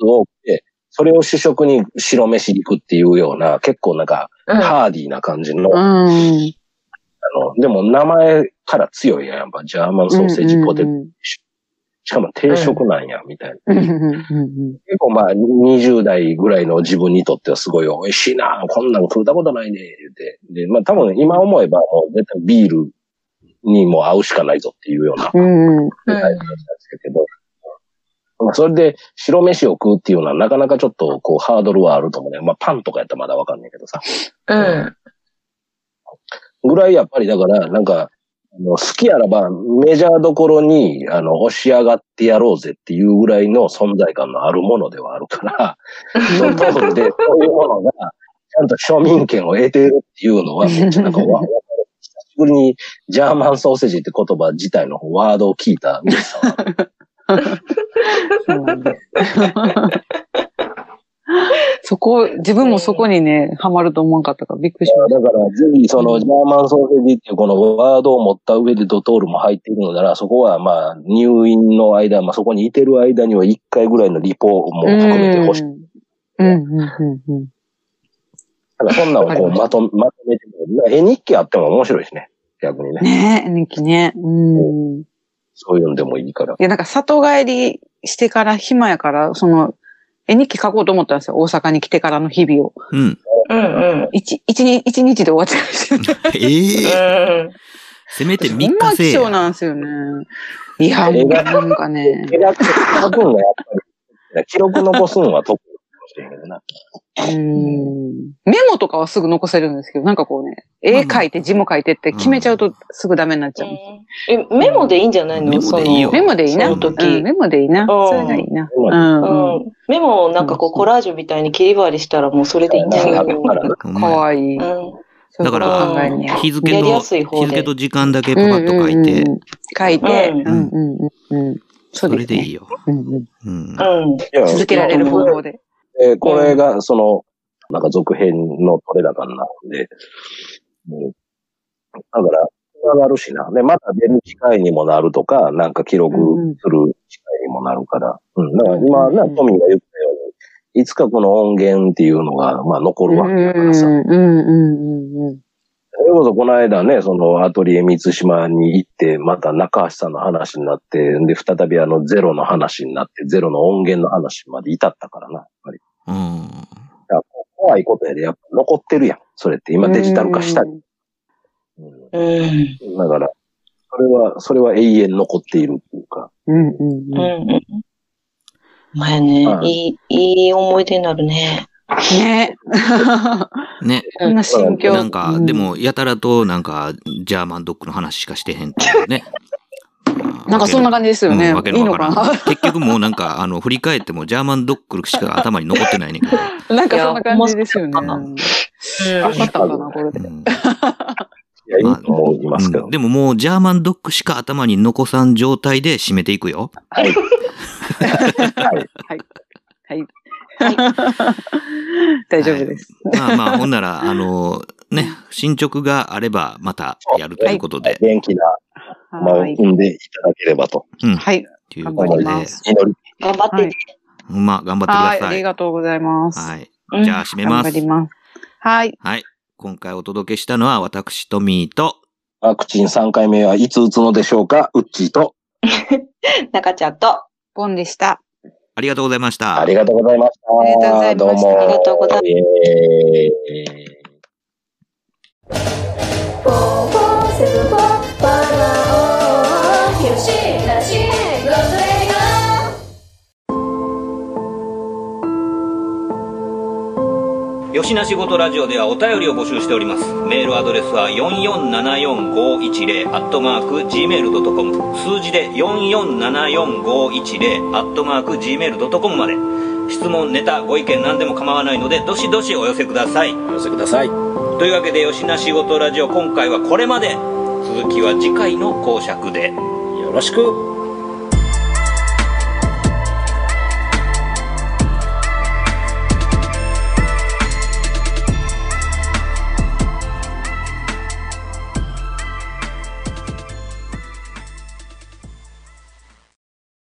構多くて、それを主食に白飯行くっていうような、結構なんか、ハーディーな感じの、うん、あの、でも名前から強いやん、やっぱ、ジャーマンソーセージポテト。しかも定食なんや、みたいな。結構まあ、20代ぐらいの自分にとってはすごい美味しいな、こんなん食うたことないね、言って。で、まあ多分今思えばもう絶対ビールにも合うしかないぞっていうような、うん、タイプですけど、それで白飯を食うっていうのはなかなかちょっとこうハードルはあると思うね。まあパンとかやったらまだわかんないけどさ。うん。ぐらいやっぱりだから、なんか、あの好きあらばメジャーどころに、あの、押し上がってやろうぜっていうぐらいの存在感のあるものではあるから、その通りで、そういうものが、ちゃんと庶民権を得ているっていうのは、めっちゃなんかわ、久しぶりにジャーマンソーセージって言葉自体のワードを聞いた そこ、自分もそこにね、ハマると思わなかったからびっくりしました。だから、ぜひそのジャーマンソーセージっていうこのワードを持った上でドトールも入っているのなら、そこはまあ、入院の間、まあそこにいてる間には1回ぐらいのリポも含めてほしい。うん、うん、うん、うん。だからそんなのこうまとまとめて絵日記あっても面白いしね。逆にね。ね絵日記ね。うん。そういうのでもいいから。いや、なんか里帰りしてから暇やから、その、絵日記書こうと思ったんですよ。大阪に来てからの日々を。うん。うんうん。一、一日、一日で終わっちゃいました。ええー、せめて3日制や。そうなんですよね。いや、もうなんかね。書くのがやっぱり、記録残すのは得意かもしれへんけどな。うん。メモとかはすぐ残せるんですけど、なんかこうね、絵描いて字も書いてって決めちゃうとすぐダメになっちゃう。え、メモでいいんじゃないの？メモでいいよ。メモでいいな。その時、うん、メモでいいな。それがいいな。うん。メモをなんかこうコラージュみたいに切り貼りしたらもうそれでいいんじゃないの？かわ いい。だから、日付と、日付と時間だけパパッと書いて。書いて、うんうんうん。それでいいよ。うんうん。続けられる方法で。えー、これが、その、なんか続編の取れ高になるんで、うん、だから、上がるしな。で、また出る機会にもなるとか、なんか記録する機会にもなるから。うん。だから今、ね、トミーが言ったように、いつかこの音源っていうのが、まあ残るわけだからさ。うんうんうんうん。それこそこの間ね、そのアトリエ三島に行って、また中橋さんの話になって、で、再びあのゼロの話になって、ゼロの音源の話まで至ったからな、やっぱり。うん。怖いことやで、やっぱ残ってるやん。それって今デジタル化したり。うん。だから、それは、それは永遠残っているっていうか。うんうんうん。うん前ね、いい、いい思い出になるね。ね。ね。こんな心境。なんか、でも、やたらと、なんか、ジャーマンドッグの話しかしてへんっていうね。あ。なんかそんな感じですよね。うんわけのわからんいい結局もうなんか、あの、振り返ってもジャーマンドッグしか頭に残ってないねんけど。ななんかそんな感じですよね。うんよかったんだな、これで。うんいや、いいと思いますけどうん。でももうジャーマンドッグしか頭に残さん状態で締めていくよ。はい。はい。はい。大丈夫です。まあまあ、ほんなら、あの、ね、進捗があればまたやるということで。元気な、まあ、はい。産んでいただければとうん。はい。ということで頑張りま、す祈り。頑張ってね。まあ、頑張ってくはい。ありださい。がとうございます。はい。うんじゃあ、締め頑ます。張ります。はい。はい。今回お届けしたのは私、トミーと、ワクチン3回目はいつ打つのでしょうか？ウッチーと、中ちゃんと、ボンでした。ありがとうございました。ありがとうございました。ありがとうございましたどうも。ありがとうございますイよしなしごとラジオではお便りを募集しております。メールアドレスは4474510アットマーク gmail.com 数字で4474510アットマーク gmail.com まで質問、ネタ、ご意見何でも構わないのでどしどしお寄せください。お寄せください。というわけでよしなしごとラジオ今回はこれまで続きは次回の講釈で。よろしく。